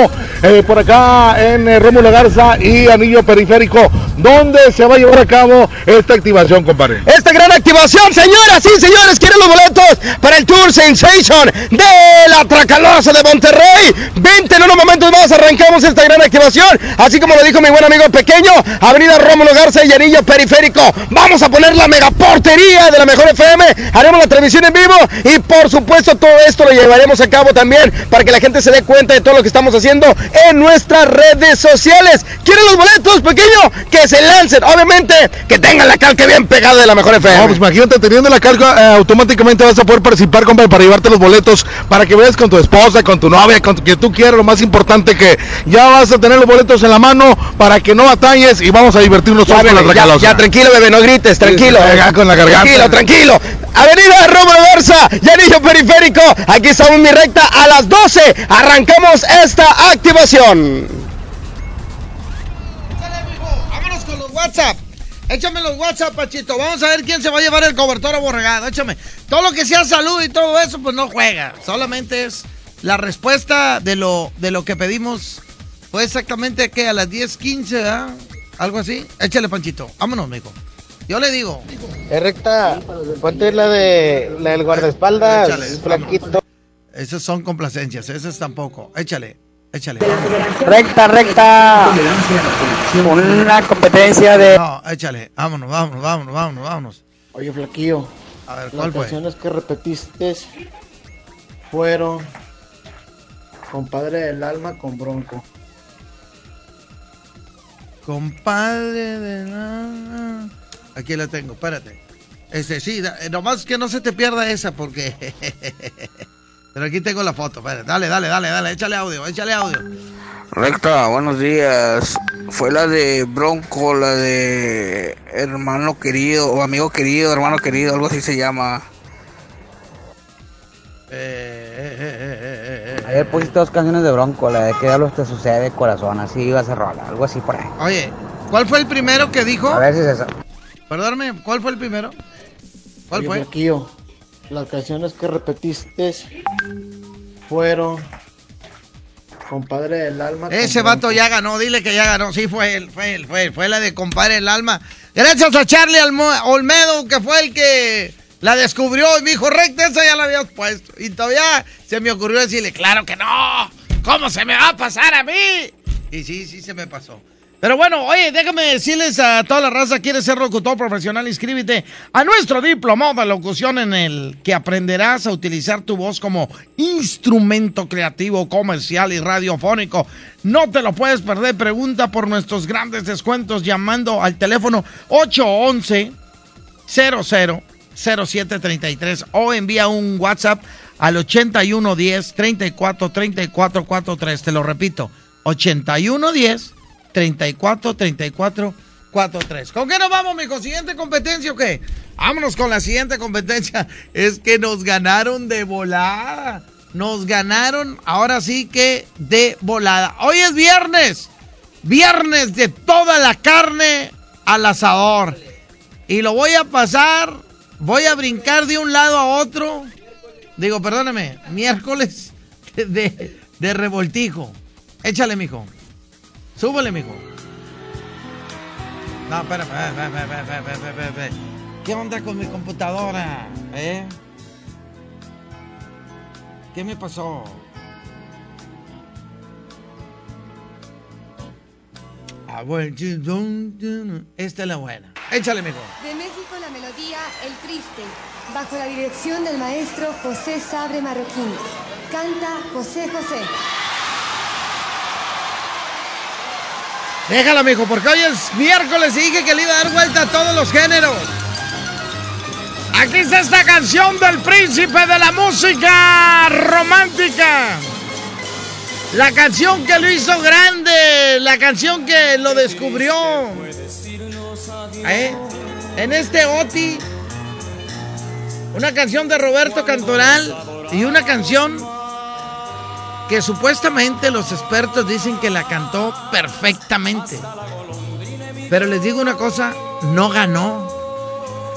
eh, por acá en eh, Rómulo Garza y Anillo Periférico, donde se va a llevar a cabo esta activación, compadre. Esta gran activación, señoras y señores, quieren los boletos para el Tour Sensation de la Tracalosa de Monterrey. Vente en unos momentos más, arrancamos esta gran activación. Así como lo dijo mi buen amigo pequeño, Avenida Rómulo Garza y Anillo Periférico. Vamos a poner la megaportería de la mejor FM, haremos la transmisión en vivo y por supuesto todo esto lo llevaremos a cabo también para que la gente se dé cuenta de todo lo que estamos haciendo en nuestras redes sociales. ¿Quieren los boletos, pequeño? Que se lancen, obviamente, que tengan la calca bien pegada de la mejor FM. No, pues imagínate, teniendo la carga, eh, automáticamente vas a poder participar, compadre, para llevarte los boletos, para que veas con tu esposa, con tu novia, con quien tú quieras, lo más importante que ya vas a tener los boletos en la mano para que no batalles y vamos a divertirnos todos con la bebé, ya, tranquilo, bebé, no grites, tranquilo. Sí, con la garganta. Tranquilo, tranquilo. Avenida Rómulo Garza y Anillo Periférico. Aquí estamos mi recta a las 12. Arrancamos esta activación. Vámonos con los WhatsApp. Échame los WhatsApp, Pachito. Vamos a ver quién se va a llevar el cobertor aborregado. Échame. Todo lo que sea salud y todo eso, pues no juega. Solamente es la respuesta de lo, de lo que pedimos. Fue exactamente que a las 10:15, ¿verdad? Algo así. Échale, Panchito. Vámonos, mijo. Yo le digo. Es recta, ponte la de la del guardaespaldas, Échale. flaquito. Esas son complacencias, esas tampoco. Échale, échale. Recta, recta. Una competencia de. No, échale. Vámonos, vámonos, vámonos, vámonos, vámonos. Oye, flaquillo. A ver, Las ¿cuál fue? canciones que repetiste fueron Compadre del Alma con Bronco. Compadre de la... Aquí la tengo, espérate. Este, sí, da- eh, nomás que no se te pierda esa porque... <laughs> Pero aquí tengo la foto, espérate. Dale, dale, dale, dale, échale audio, échale audio. Recta, buenos días. Fue la de Bronco, la de hermano querido, o amigo querido, hermano querido, algo así se llama. Ayer pusiste dos canciones de Bronco, la de que diablos te sucede, corazón, así iba a ser rola, algo así por ahí. Oye, ¿cuál fue el primero que dijo? A ver si es esa. Perdóname, ¿cuál fue el primero? ¿Cuál Oye, fue? flaquillo, las canciones que repetiste fueron Compadre del Alma. Ese vato ya ganó, dile que ya ganó. Sí, fue él, fue él, fue él. Fue la de Compadre el Alma. Gracias a Charlie Almo- Olmedo, que fue el que la descubrió y me dijo, recta, esa ya la habías puesto. Y todavía se me ocurrió decirle, claro que no. ¿Cómo se me va a pasar a mí? Y sí, sí se me pasó. Pero bueno, oye, déjame decirles a toda la raza, quieres ser locutor profesional, inscríbete a nuestro diplomado de locución en el que aprenderás a utilizar tu voz como instrumento creativo, comercial y radiofónico. No te lo puedes perder, pregunta por nuestros grandes descuentos llamando al teléfono 811 00 0733 o envía un WhatsApp al 8110 34 34 43. Te lo repito, 8110 34 34 43. ¿Con qué nos vamos, mijo? ¿Siguiente competencia o qué? Vámonos con la siguiente competencia. <laughs> Es que nos ganaron de volada. Nos ganaron ahora sí que de volada. Hoy es viernes. Viernes de toda la carne al asador. Y lo voy a pasar. Voy a brincar de un lado a otro. Digo, perdóname. Miércoles <laughs> de, de revoltijo. Échale, mijo. Súbele, mijo. No, espérame, espérame. ¿Qué onda con mi computadora? ¿Eh? ¿Qué me pasó? Ah, bueno, esta es la buena. Échale, mijo. De México la melodía El Triste, bajo la dirección del maestro José Sabre Marroquín. Canta José José. Déjala, mijo, porque hoy es miércoles y dije que le iba a dar vuelta a todos los géneros. Aquí está esta canción del príncipe de la música romántica. La canción que lo hizo grande, la canción que lo descubrió. ¿Eh? En este OTI, una canción de Roberto Cantoral y una canción que supuestamente los expertos dicen que la cantó perfectamente. Pero les digo una cosa, no ganó.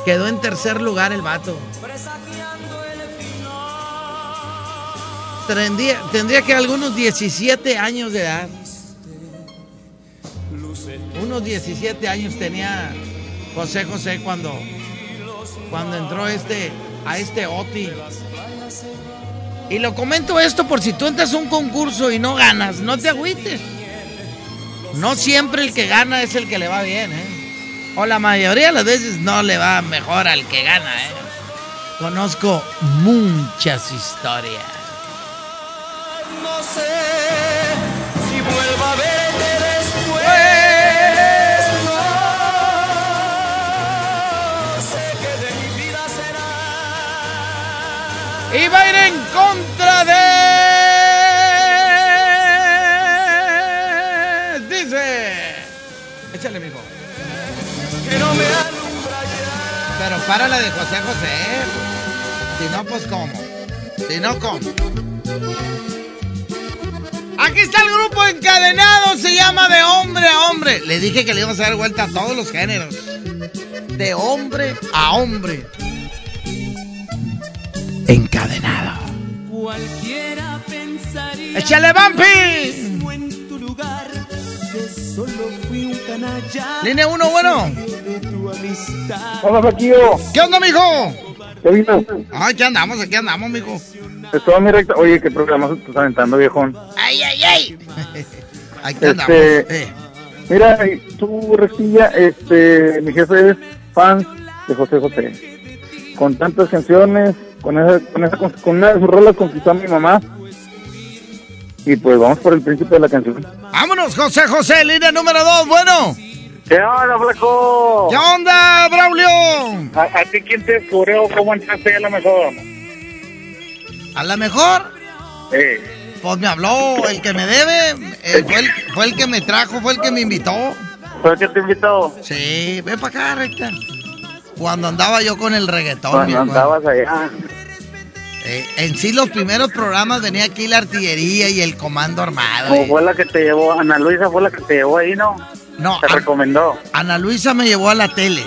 Quedó en tercer lugar el vato. Tendría, tendría que algunos 17 años de edad. Unos 17 años tenía José José cuando, cuando entró este, a este OTI. Y lo comento esto por si tú entras a un concurso y no ganas, no te agüites. No siempre el que gana es el que le va bien, ¿eh? O la mayoría de las veces no le va mejor al que gana, ¿eh? Conozco muchas historias. No sé Y va a ir en contra de. Dice. Échale, mijo. Que no me alumbra Pero para la de José José. Si no, pues cómo. Si no, cómo. Aquí está el grupo encadenado, se llama De Hombre a Hombre. Le dije que le íbamos a dar vuelta a todos los géneros. De hombre a hombre. Encadenado. Cualquiera pensaría. ¡Échale, Vampi! que en tu lugar, que solo fui un canalla. Línea 1, bueno. Hola, Paquillo. ¿Qué onda, mijo? ¿Qué vino? Ay, aquí andamos, aquí andamos, mijo. Estoy mi recta. Oye, qué programa estás aventando, viejón. ¡Ay, ay, ay! <laughs> Aquí andamos. Este, eh. mira, tú, Restilla, este, mi jefe es fan de José José. Con tantas canciones, con esa, con esa, con una de sus rolas conquistó a mi mamá. Y pues vamos por el príncipe de la canción. Vámonos, José José, línea número 2, bueno. ¿Qué onda, flaco? ¿Qué onda, Braulio? ¿A, a ti quién te descubrió cómo entraste a la mejor? A la mejor, Eh, pues me habló el que me debe, eh, fue, el, fue el que me trajo, fue el que me invitó. ¿Fue el que te invitó? Sí, ven para acá, recta. Cuando andaba yo con el reggaetón, Cuando andabas allá. Eh, en sí, los primeros programas venía aquí la artillería y el comando armado. ¿Cómo y- fue la que te llevó? Ana Luisa fue la que te llevó ahí, ¿no? No, Te An- recomendó. Ana Luisa me llevó a la tele.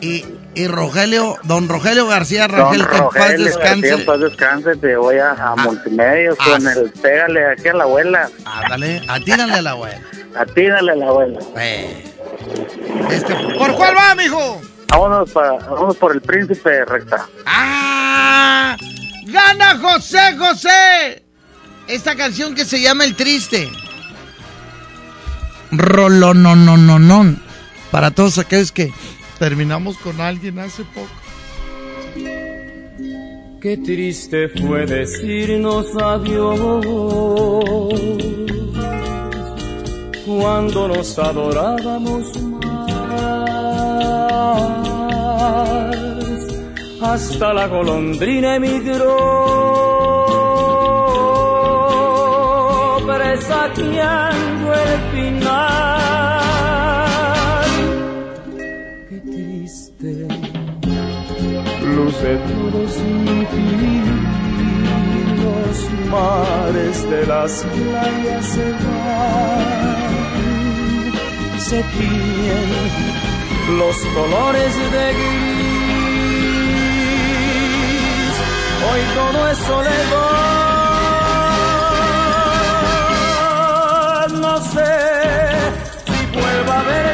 Y, y Rogelio, don Rogelio García Don Rangel, que en paz Rogelio, descanse. en paz descanse, te voy a, a multimedios ah, con el pégale aquí a la abuela. Ándale, atírale a la abuela. Atínale a la abuela. Eh, este, ¿Por cuál va, mijo? Vámonos, para, vámonos por el príncipe recta. ¡Ah! ¡Gana José José! Esta canción que se llama El Triste. Rolononononon. Para todos aquellos que terminamos con alguien hace poco. Qué triste fue decirnos adiós cuando nos adorábamos Hasta la golondrina emigró, presagiando el final. Qué triste luce todo sin ti. Los mares de las playas se van, se tiñen los colores de gris. Hoy todo es soledad, no sé si vuelvo a verte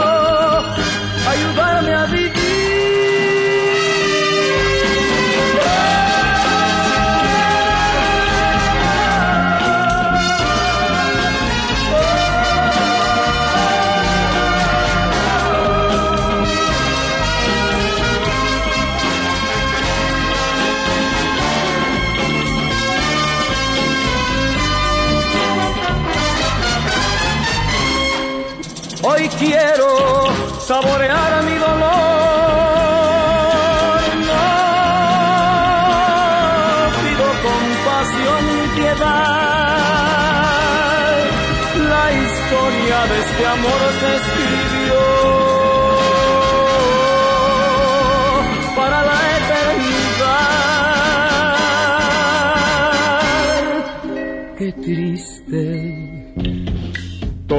saborear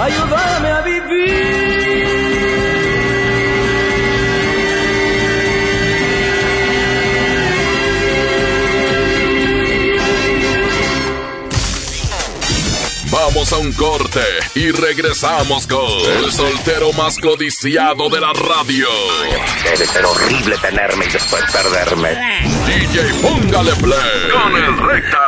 ayudarme a Vamos a un corte y regresamos con el soltero más codiciado de la radio. Debe ser horrible tenerme y después perderme. DJ, póngale play con el recta.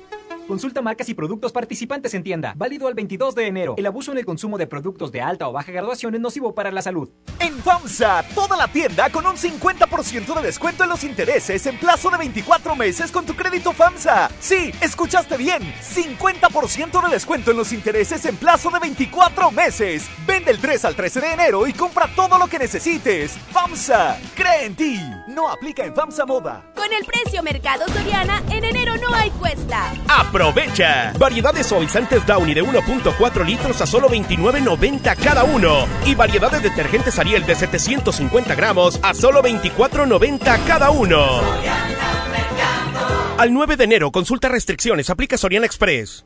Consulta marcas y productos participantes en tienda. Válido al 22 de enero. El abuso en el consumo de productos de alta o baja graduación es nocivo para la salud. En FAMSA, toda la tienda con un 50% de descuento en los intereses en plazo de 24 meses con tu crédito FAMSA. Sí, escuchaste bien. 50% de descuento en los intereses en plazo de 24 meses. Vende el 3 al 13 de enero y compra todo lo que necesites. FAMSA, cree en ti. No aplica en FAMSA Moda. Con el precio Mercado Soriana, en enero no hay cuesta. ¡Aprovecha! Variedad de suavizantes Downy de 1.4 litros a solo 29.90 cada uno. Y variedad de detergentes Ariel de 750 gramos a solo 24.90 cada uno. Al 9 de enero, consulta restricciones, aplica Soriana Express.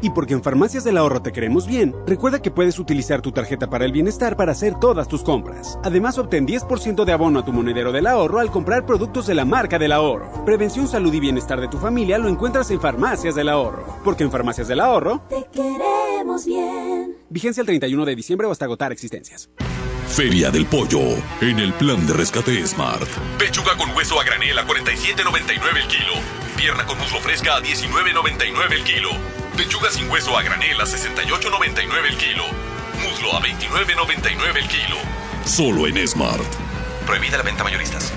Y porque en Farmacias del Ahorro te queremos bien, recuerda que puedes utilizar tu tarjeta para el bienestar para hacer todas tus compras. Además, obtén 10% de abono a tu monedero del ahorro al comprar productos de la marca del ahorro. Prevención, salud y bienestar de tu familia lo encuentras en Farmacias del Ahorro. Porque en Farmacias del Ahorro te queremos bien. Vigencia el 31 de diciembre o hasta agotar existencias. Feria del Pollo, en el plan de rescate Smart. Pechuga con hueso a granel a 47.99 el kilo. Pierna con muslo fresca a 19.99 el kilo. Pechuga sin hueso a granel a 68.99 el kilo. Muslo a 29.99 el kilo. Solo en Smart. Prohibida la venta mayoristas.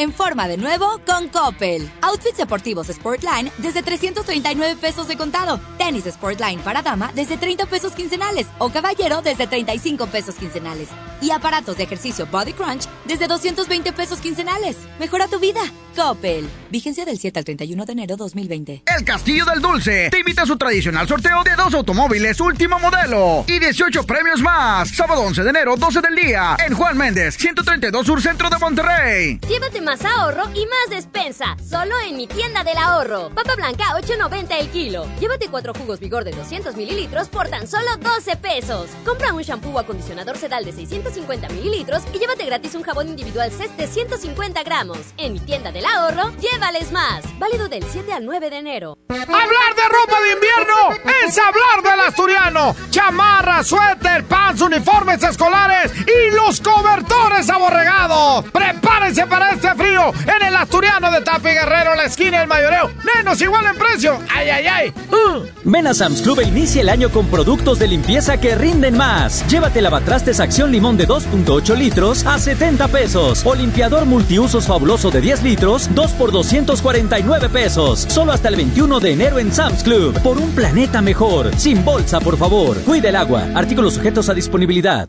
En forma de nuevo con Coppel. Outfits deportivos Sportline desde 339 pesos de contado. Tenis Sportline para dama desde 30 pesos quincenales. O caballero desde 35 pesos quincenales. Y aparatos de ejercicio Body Crunch desde 220 pesos quincenales. Mejora tu vida. Coppel. Vigencia del 7 al 31 de enero 2020. El Castillo del Dulce te invita a su tradicional sorteo de dos automóviles último modelo y 18 premios más. Sábado 11 de enero, 12 del día, en Juan Méndez, 132 Sur Centro de Monterrey. Llévate más ahorro y más despensa. Solo en mi tienda del ahorro. Papa blanca, 8.90 el kilo. Llévate cuatro jugos vigor de 200 mililitros por tan solo 12 pesos. Compra un shampoo o acondicionador sedal de 650 mililitros y llévate gratis un jabón individual CES de 150 gramos. En mi tienda del ahorro, llévales más. Válido del 7 al 9 de enero. Hablar de ropa de invierno es hablar del asturiano. Chamarra, suéter, pants, uniformes escolares y los cobertores aborregados. Prepárense para este en el asturiano de Tapi Guerrero, la esquina del mayoreo. Menos igual en precio. ¡Ay, ay, ay! Uh. Ven a Sam's Club e inicia el año con productos de limpieza que rinden más. Llévate lavatrastes Acción Limón de 2.8 litros a 70 pesos. O limpiador multiusos fabuloso de 10 litros, 2 por 249 pesos. Solo hasta el 21 de enero en Sam's Club. Por un planeta mejor. Sin bolsa, por favor. Cuide el agua. Artículos sujetos a disponibilidad.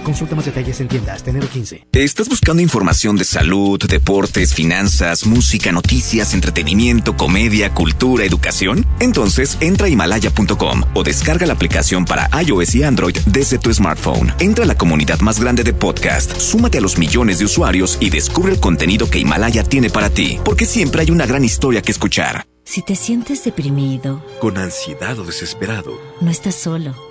Consulta más detalles en tiendas. Enero 15. ¿Estás buscando información de salud, deportes, finanzas, música, noticias, entretenimiento, comedia, cultura, educación? Entonces entra a himalaya.com o descarga la aplicación para iOS y Android desde tu smartphone. Entra a la comunidad más grande de podcast, súmate a los millones de usuarios y descubre el contenido que Himalaya tiene para ti, porque siempre hay una gran historia que escuchar. Si te sientes deprimido, con ansiedad o desesperado, no estás solo.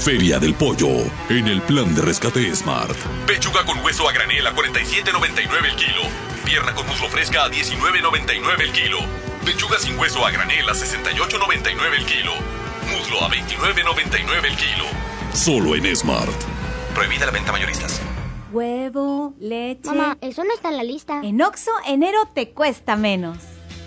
Feria del Pollo, en el plan de rescate Smart. Pechuga con hueso a granel a 47.99 el kilo. Pierna con muslo fresca a 19.99 el kilo. Pechuga sin hueso a granel a 68.99 el kilo. Muslo a 29.99 el kilo. Solo en Smart. Prohibida la venta mayoristas. Huevo, leche. Mamá, eso no está en la lista. En Oxo, enero te cuesta menos.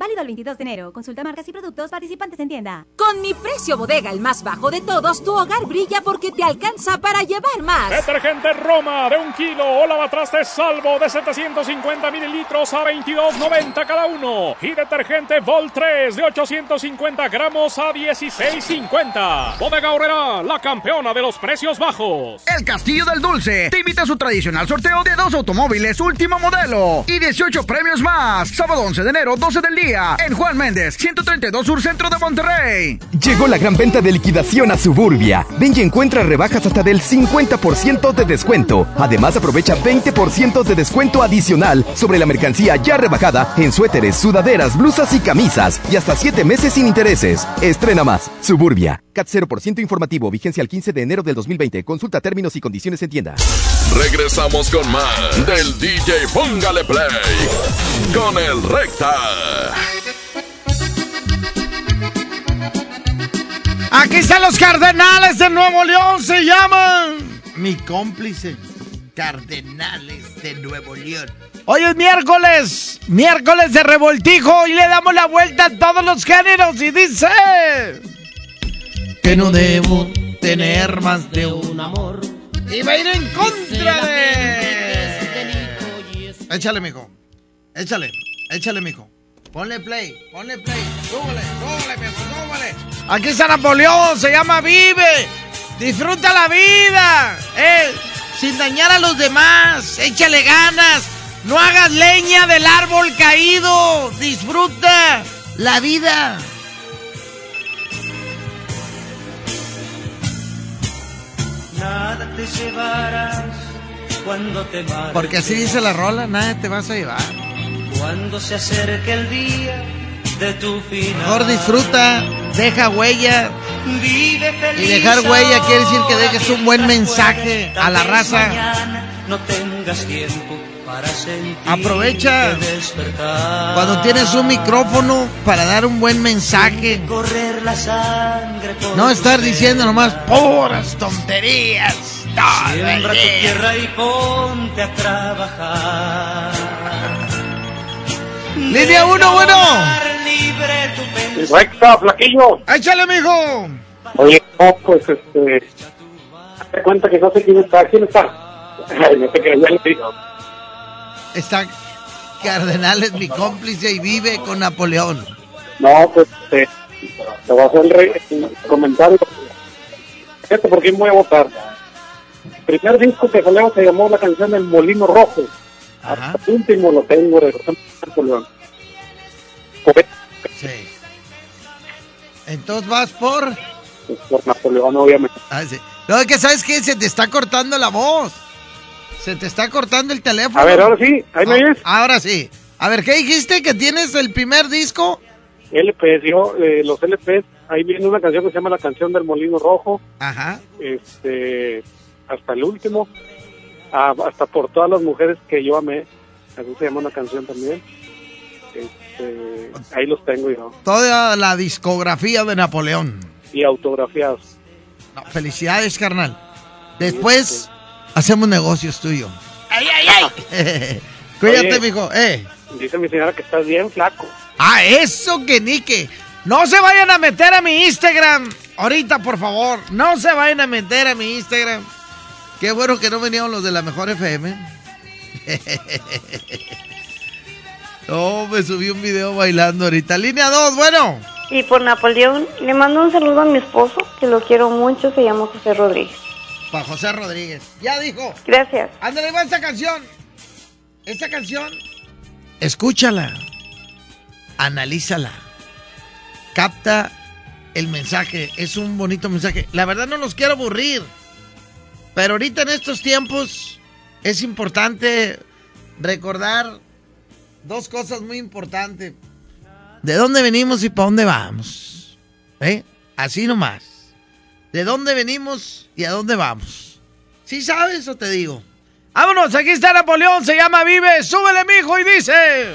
Válido el 22 de enero. Consulta marcas y productos participantes en tienda. Con mi precio bodega, el más bajo de todos, tu hogar brilla porque te alcanza para llevar más. Detergente Roma de un kilo o lavatrastes salvo de 750 mililitros a 22.90 cada uno. Y detergente Vol 3 de 850 gramos a 16.50. Bodega Horrera, la campeona de los precios bajos. El Castillo del Dulce te invita a su tradicional sorteo de dos automóviles último modelo y 18 premios más. Sábado 11 de enero, 12 del día en Juan Méndez, 132 Sur Centro de Monterrey. Llegó la gran venta de liquidación a Suburbia. Ven y encuentra rebajas hasta del 50% de descuento. Además, aprovecha 20% de descuento adicional sobre la mercancía ya rebajada en suéteres, sudaderas, blusas y camisas. Y hasta 7 meses sin intereses. Estrena más. Suburbia. CAT 0% informativo. Vigencia al 15 de enero del 2020. Consulta términos y condiciones en tienda. Regresamos con más del DJ Póngale Play. Con el Recta. Aquí están los Cardenales de Nuevo León, se llaman mi cómplice. Cardenales de Nuevo León. Hoy es miércoles, miércoles de revoltijo y le damos la vuelta a todos los géneros y dice que no debo tener más de un amor. Y va a ir en contra de... Échale, mijo. Échale, échale, mijo. Ponle play, ponle play. Súbele, súbele, mi amor, súbele. Aquí está Napoleón, se llama Vive. Disfruta la vida. Eh, sin dañar a los demás. Échale ganas. No hagas leña del árbol caído. Disfruta la vida. Nada te llevarás cuando te marches. Porque así dice la rola, nada te vas a llevar. Cuando se acerque el día de tu final. Mejor disfruta, deja huella. Vive feliz Y dejar huella quiere decir que dejes un buen mensaje a la raza. mañana No tengas tiempo para sentir. Aprovecha cuando tienes un micrófono para dar un buen mensaje. Correr la sangre por No estar diciendo nomás puras tonterías. Siembra tu tierra y ponte a trabajar. Línea uno, bueno. Recta, flaquillo. Échale, mijo. Oye, no, pues este. Te cuenta que no sé quién está. ¿Quién está? Ay, no sé qué, ya le digo. Está Cardenales, mi cómplice, y vive con Napoleón. No, pues este. Te voy a hacer el, re- el comentario. Fíjate por quién voy a votar. El primer disco que salió se llamó la canción El Molino Rojo. Hasta el último lo tengo de Napoleón. Por, Sí. Entonces vas por. pues, por Napoleón, obviamente. Ah, sí. No, es que sabes que se te está cortando la voz. Se te está cortando el teléfono. A ver, ahora sí, ahí me Ah, oyes. Ahora sí. A ver, ¿qué dijiste? ¿Que tienes el primer disco? LPs, yo, eh, los LPs, ahí viene una canción que se llama La canción del Molino Rojo. Ajá. este hasta el último ah, hasta por todas las mujeres que yo amé así se llama una canción también este, ahí los tengo yo Toda la discografía de Napoleón. y autografiados No, felicidades, carnal. Después hacemos negocios tuyo. ¡Ay, ay, ay! <laughs> Cuídate, Oye. mijo. Eh. dice mi señora que estás bien flaco Ah, eso que ni que. No se vayan a meter a mi Instagram. Ahorita, por favor. No se vayan a meter a mi Instagram. Qué bueno que no venían los de la mejor FM. <laughs> No, me subí un video bailando ahorita. Línea 2, bueno. Y por Napoleón, le mando un saludo a mi esposo, que lo quiero mucho, se llama José Rodríguez. Para José Rodríguez. Ya dijo. Gracias. Ándale, va esta canción. Esta canción. Escúchala. Analízala. Capta el mensaje. Es un bonito mensaje. La verdad no los quiero aburrir. Pero ahorita en estos tiempos es importante recordar dos cosas muy importantes. ¿De dónde venimos y para dónde vamos? ¿Eh? Así nomás. ¿De dónde venimos y a dónde vamos? ¿Sí sabes o te digo? Vámonos, aquí está Napoleón, se llama Vive, súbele mijo y dice...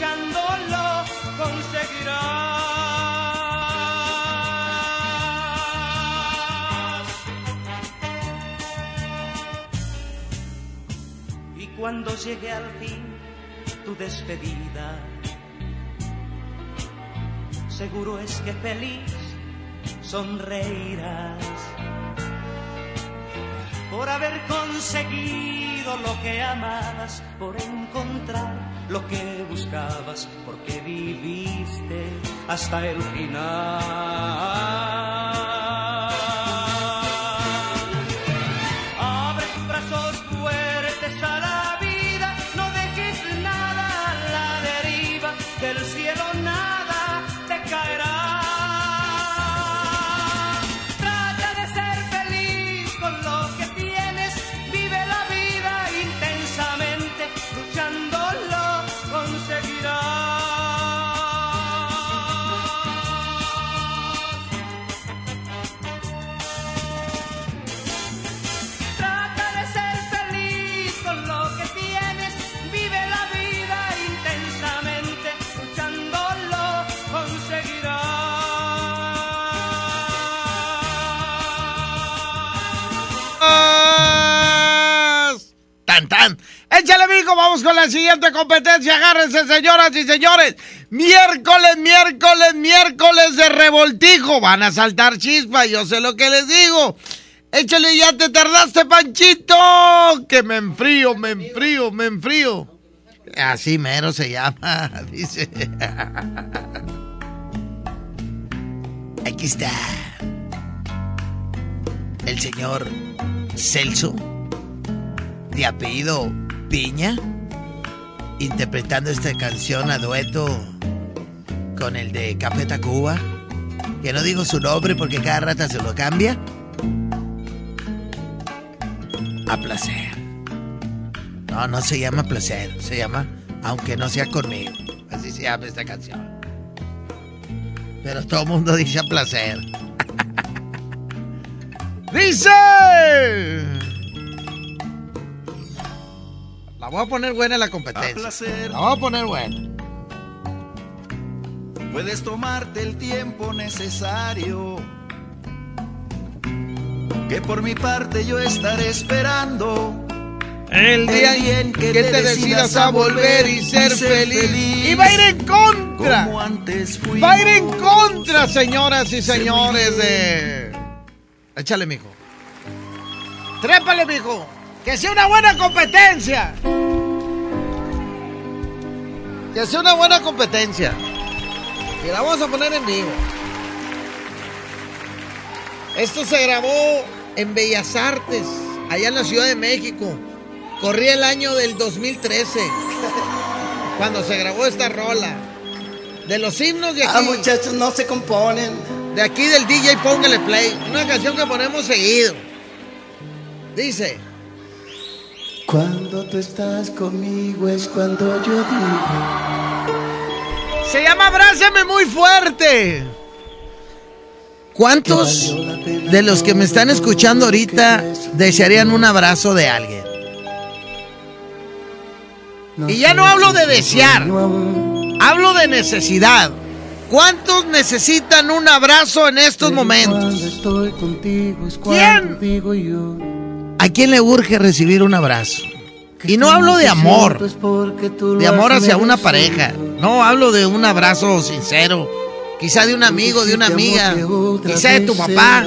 Luchando lo conseguirás. Y cuando llegue al fin tu despedida, seguro es que feliz sonreirás. por haber conseguido lo que amabas, por encontrar lo que buscabas, porque viviste hasta el final. Con la siguiente competencia. Agárrense, señoras y señores. Miércoles, miércoles, miércoles de revoltijo. Van a saltar chispas, yo sé lo que les digo. Échale, ya te tardaste, Panchito. Que me enfrío, me enfrío, me enfrío. Así mero se llama, <laughs> dice. Aquí está. El señor Celso, de apellido Piña, interpretando esta canción a dueto con el de Café Tacuba, que no digo su nombre porque cada rata se lo cambia. A placer. No, no se llama placer, se llama Aunque no sea conmigo. Así se llama esta canción. Pero todo el mundo dice a placer. <laughs> ¡Dice! Voy a poner buena la competencia. La voy a poner buena. Puedes tomarte el tiempo necesario. Que por mi parte yo estaré esperando. El día en que, te decidas a volver y ser feliz. Y va a ir en contra. Como antes fuimos. Va a ir en contra, señoras y señores de... Échale, mijo. Trépale, mijo. Que sea una buena competencia. Que sea una buena competencia. Y la vamos a poner en vivo. Esto se grabó en Bellas Artes, allá en la Ciudad de México. Corría el año del 2013, cuando se grabó esta rola. De los himnos de aquí. Ah, muchachos, no se componen. De aquí del DJ Póngale Play. Una canción que ponemos seguido. Dice. Cuando tú estás conmigo es cuando yo digo. Se llama Abrázame muy fuerte. ¿Cuántos de los que me están escuchando ahorita desearían un abrazo de alguien? Y ya no hablo de desear, hablo de necesidad. ¿Cuántos necesitan un abrazo en estos momentos? ¿Quién? ¿A quién le urge recibir un abrazo? Y no hablo de amor, de amor hacia una pareja. No hablo de un abrazo sincero. Quizá de un amigo, de una amiga. Quizá de tu papá.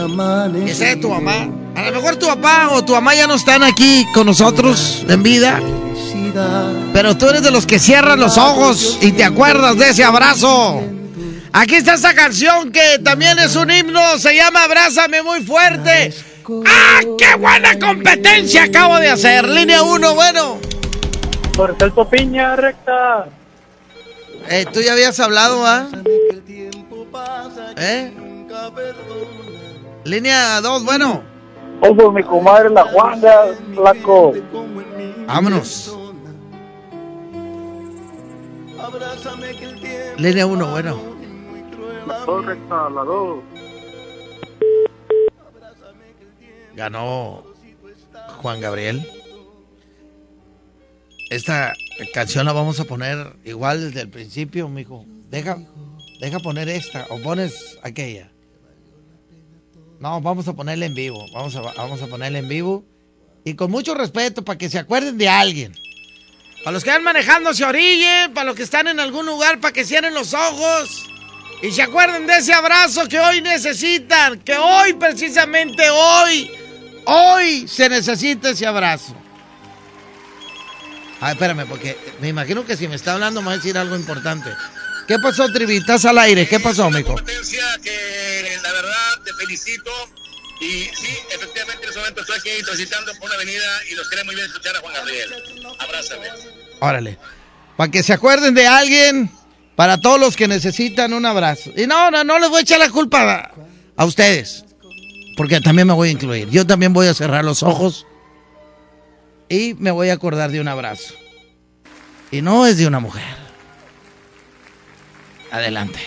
Quizá de tu mamá. A lo mejor tu papá o tu mamá ya no están aquí con nosotros en vida. Pero tú eres de los que cierran los ojos y te acuerdas de ese abrazo. Aquí está esa canción que también es un himno. Se llama Abrázame muy fuerte. ¡Ah, qué buena competencia acabo de hacer! Línea 1, bueno. Por Celso Piña, recta. Eh, tú ya habías hablado, ¿ah? ¿Eh? Línea 2, bueno. Por mi comadre la Juanga, flaco. Vámonos. Línea 1, bueno. La dos, recta, la dos. Ganó Juan Gabriel. Esta canción la vamos a poner igual desde el principio, mijo. Deja, deja poner esta o pones aquella. No, vamos a ponerla en vivo. Vamos a, vamos a ponerla en vivo. Y con mucho respeto para que se acuerden de alguien. Para los que van manejando se orillen, para los que están en algún lugar, para que cierren los ojos. Y se acuerden de ese abrazo que hoy necesitan, que hoy, precisamente hoy, Hoy se necesita ese abrazo. Ay, espérame, porque me imagino que si me está hablando me va a decir algo importante. ¿Qué pasó, Trivi? ¿Estás al aire? ¿Qué pasó, mijo? que la verdad te felicito y sí, efectivamente en este momento estoy aquí transitando por una avenida y los queremos muy bien escuchar a Juan Gabriel. Abrázame. Órale. Para que se acuerden de alguien, para todos los que necesitan un abrazo. Y no, no, no les voy a echar la culpa a, a ustedes. Porque también me voy a incluir. Yo también voy a cerrar los ojos y me voy a acordar de un abrazo. Y no es de una mujer. Adelante.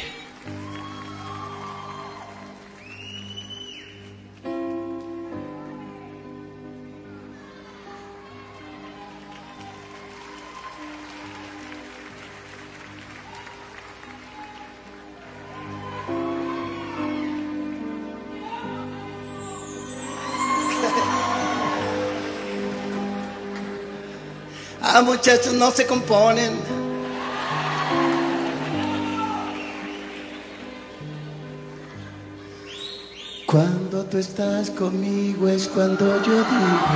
Ah, muchachos, no se componen. Cuando tú estás conmigo es cuando yo digo.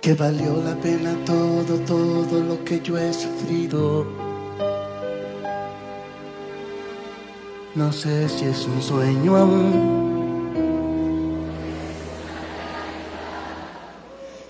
Que valió la pena todo, todo lo que yo he sufrido. No sé si es un sueño aún.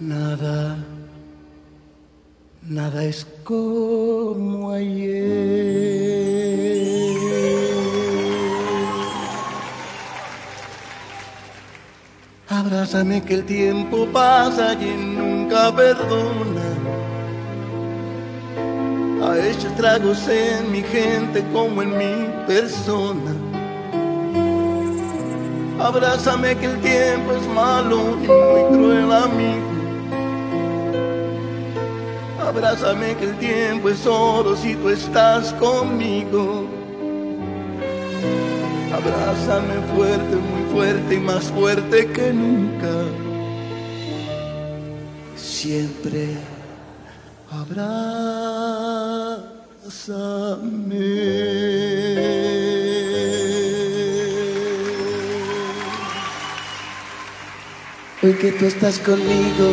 nada, nada es como ayer. Abrázame que el tiempo pasa y nunca perdona. Ha hecho estragos en mi gente como en mi persona. Abrázame que el tiempo es malo y muy cruel amigo. Abrázame que el tiempo es oro si tú estás conmigo. Abrázame fuerte, muy fuerte y más fuerte que nunca. Siempre abrázame. Hoy que tú estás conmigo,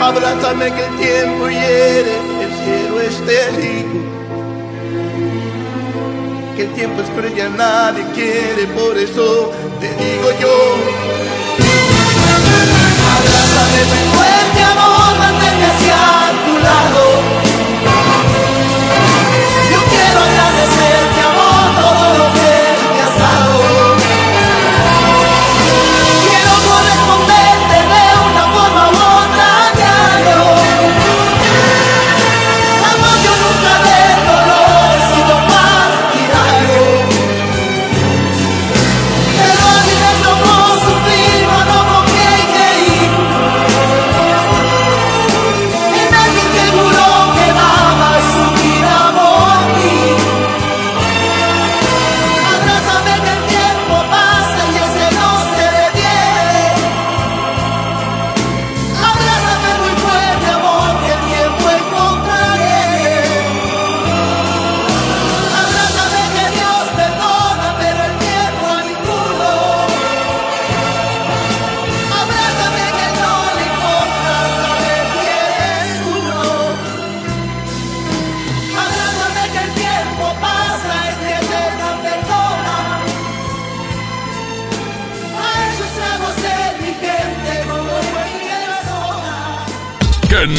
Abrázame que el tiempo hiere, el cielo es testigo. Que el tiempo es cruel y a nadie quiere, por eso te digo yo. Abrázame fuerte, amor, manténme hacia tu lado.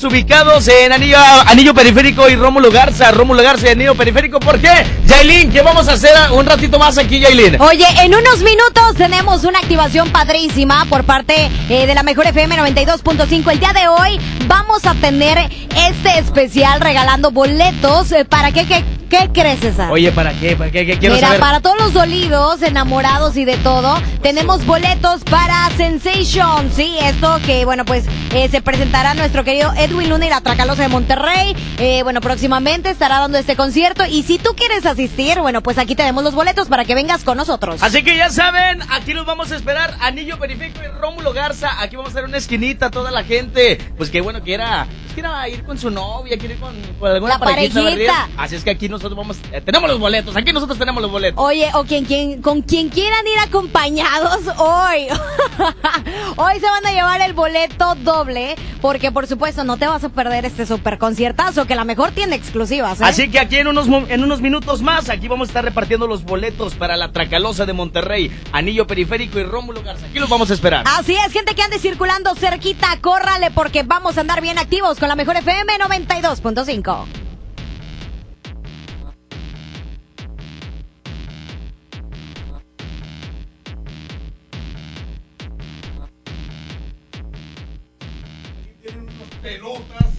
Ubicados en Anillo, Anillo Periférico y Rómulo Garza. Rómulo Garza y Anillo Periférico. ¿Por qué? Yailin, ¿qué vamos a hacer un ratito más aquí, Yailin? Oye, en unos minutos tenemos una activación padrísima por parte eh, de la Mejor FM 92.5. El día de hoy vamos a tener este especial regalando boletos. Eh, ¿Para qué? ¿Qué, qué crees, César? Oye, ¿para qué? ¿Para qué? ¿Qué quiero Mira, saber? para todos los dolidos, enamorados y de todo, tenemos boletos para Sensation. Sí, esto que, bueno, pues eh, se presentará nuestro querido Edwin Luna y la Tracalosa de Monterrey. Eh, bueno, próximamente estará dando este concierto. Y si tú quieres asistir, bueno, pues aquí tenemos los boletos para que vengas con nosotros. Así que ya saben, aquí los vamos a esperar. Anillo Periférico y Rómulo Garza. Aquí vamos a hacer una esquinita, toda la gente. Pues que bueno, quiera, quiera ir con su novia, quiere ir con, con alguna La parejita. Así es que aquí nosotros vamos, eh, tenemos los boletos. Aquí nosotros tenemos los boletos. Oye, o quien, quien, con quien quieran ir acompañados <laughs> hoy. <laughs> hoy se van a llevar el boleto doble, porque por supuesto no te vas a perder este super conciertazo, que la mejor tiene exclusivas. ¿eh? Así que aquí en unos, en unos minutos más, aquí vamos a estar repartiendo los boletos para la Tracalosa de Monterrey, Anillo Periférico y Rómulo Garza. Aquí los vamos a esperar. Así es, gente que ande circulando cerquita, córrale porque vamos a andar bien activos con la mejor FM 92.5.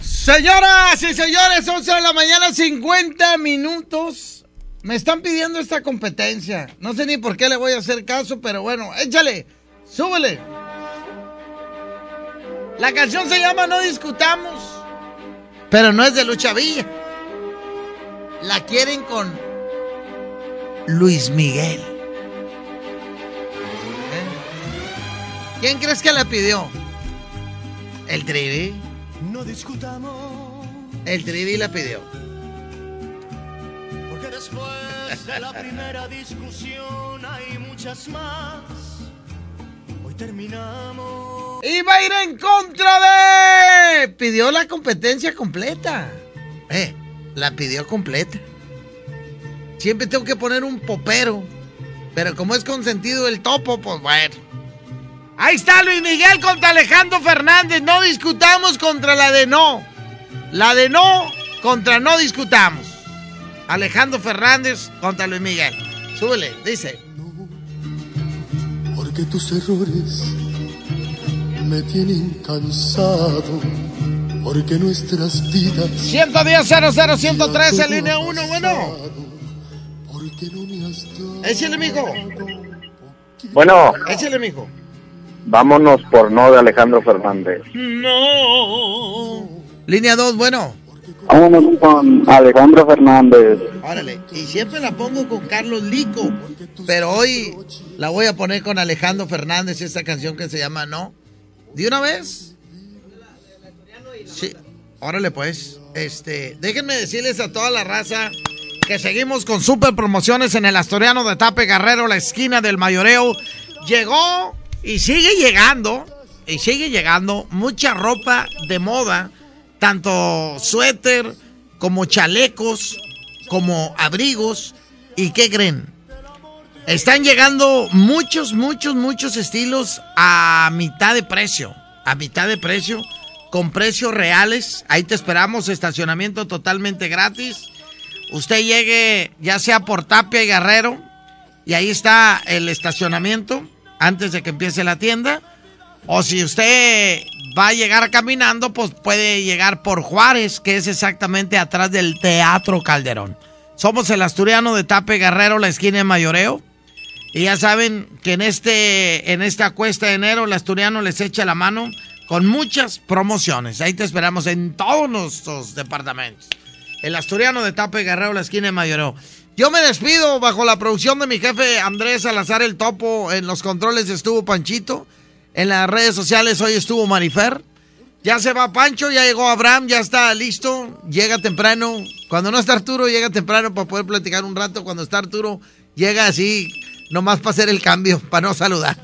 Señoras y señores, 11 de la mañana, 50 minutos. Me están pidiendo esta competencia. No sé ni por qué le voy a hacer caso, pero bueno, échale, súbele. La canción se llama No Discutamos, pero no es de Lucha Villa. La quieren con Luis Miguel. ¿Quién crees que la pidió? ¿El Trivi? No discutamos, El Trivi la pidió. porque después de la primera discusión hay muchas más. Hoy terminamos. Va a ir en contra de. Pidió la competencia completa. Eh, la pidió completa. Siempre tengo que poner un popero. Pero como es consentido el topo, pues bueno. Ahí está Luis Miguel contra Alejandro Fernández. No discutamos contra la de no. La de no contra no discutamos. Alejandro Fernández contra Luis Miguel. Súbele, dice. Porque tus errores me tienen cansado. Porque nuestras vidas. 110 00 113 línea 1, bueno. Porque no me has dado. Échale, mijo. Bueno, Échale, mijo. Vámonos por no de Alejandro Fernández. No. Línea 2, bueno. Vámonos con Alejandro Fernández. Órale. Y siempre la pongo con Carlos Lico. Pero hoy la voy a poner con Alejandro Fernández, esta canción que se llama No. ¿De una vez? Sí. Órale, pues. Este, déjenme decirles a toda la raza que seguimos con super promociones en el Asturiano de Tape Guerrero, la esquina del mayoreo. Llegó y sigue llegando, y sigue llegando mucha ropa de moda, tanto suéter como chalecos, como abrigos. ¿Y qué creen? Están llegando muchos, muchos, muchos estilos a mitad de precio. A mitad de precio. Con precios reales. Ahí te esperamos. Estacionamiento totalmente gratis. Usted llegue ya sea por Tapia y Guerrero. Y ahí está el estacionamiento. Antes de que empiece la tienda. O si usted va a llegar caminando, pues puede llegar por Juárez, que es exactamente atrás del Teatro Calderón. Somos el asturiano de Tape Guerrero, la esquina de Mayoreo. Y ya saben que en este en esta cuesta de enero el asturiano les echa la mano con muchas promociones. Ahí te esperamos en todos nuestros departamentos. El asturiano de Tape Guerrero, la esquina de Mayoreo. Yo me despido bajo la producción de mi jefe Andrés Salazar el Topo. En los controles estuvo Panchito. En las redes sociales hoy estuvo Marifer. Ya se va Pancho, ya llegó Abraham, ya está listo. Llega temprano. Cuando no está Arturo, llega temprano para poder platicar un rato. Cuando está Arturo, llega así, nomás para hacer el cambio, para no saludar.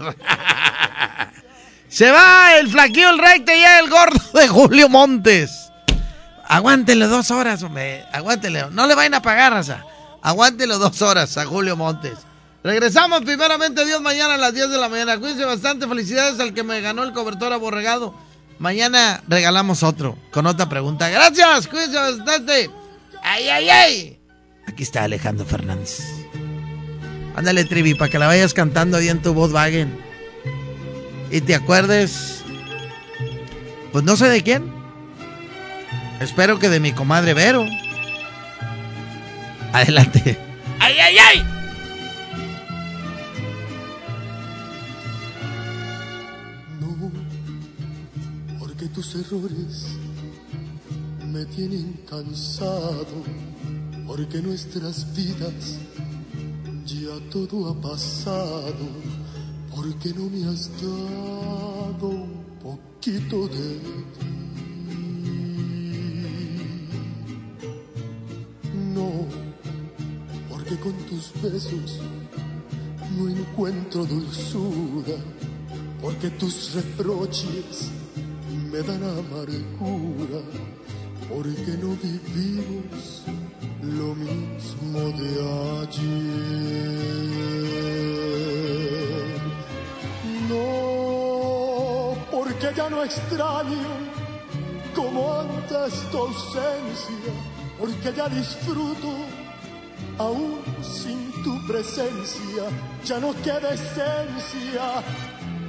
Se va el flaquillo, el recto y el gordo de Julio Montes. Aguántele dos horas, hombre. Aguántele. No le vayan a pagar, raza. Aguántelo dos horas a Julio Montes. Regresamos primeramente Dios mañana a las 10 de la mañana. Cuídense bastante. Felicidades al que me ganó el cobertor aborregado. Mañana regalamos otro con otra pregunta. Gracias. Cuídense bastante. ¡Ay, ay, ay! Aquí está Alejandro Fernández. Ándale, Trivi, para que la vayas cantando ahí en tu Volkswagen. Y te acuerdes. Pues no sé de quién. Espero que de mi comadre Vero. Adelante. ¡Ay, ay, ay! No, porque tus errores me tienen cansado, porque nuestras vidas ya todo ha pasado, porque no me has dado un poquito de ti. No, porque con tus besos no encuentro dulzura, porque tus reproches me dan amargura, porque no vivimos lo mismo de ayer. No, porque ya no extraño como antes tu ausencia, porque ya disfruto aún sin tu presencia, ya no queda esencia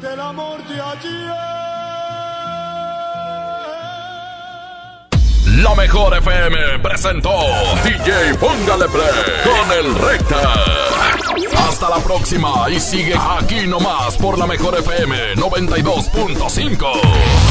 del amor de ayer. La mejor FM presentó DJ Póngale Play con el Recta. Hasta la próxima y sigue aquí nomás por la mejor FM 92.5.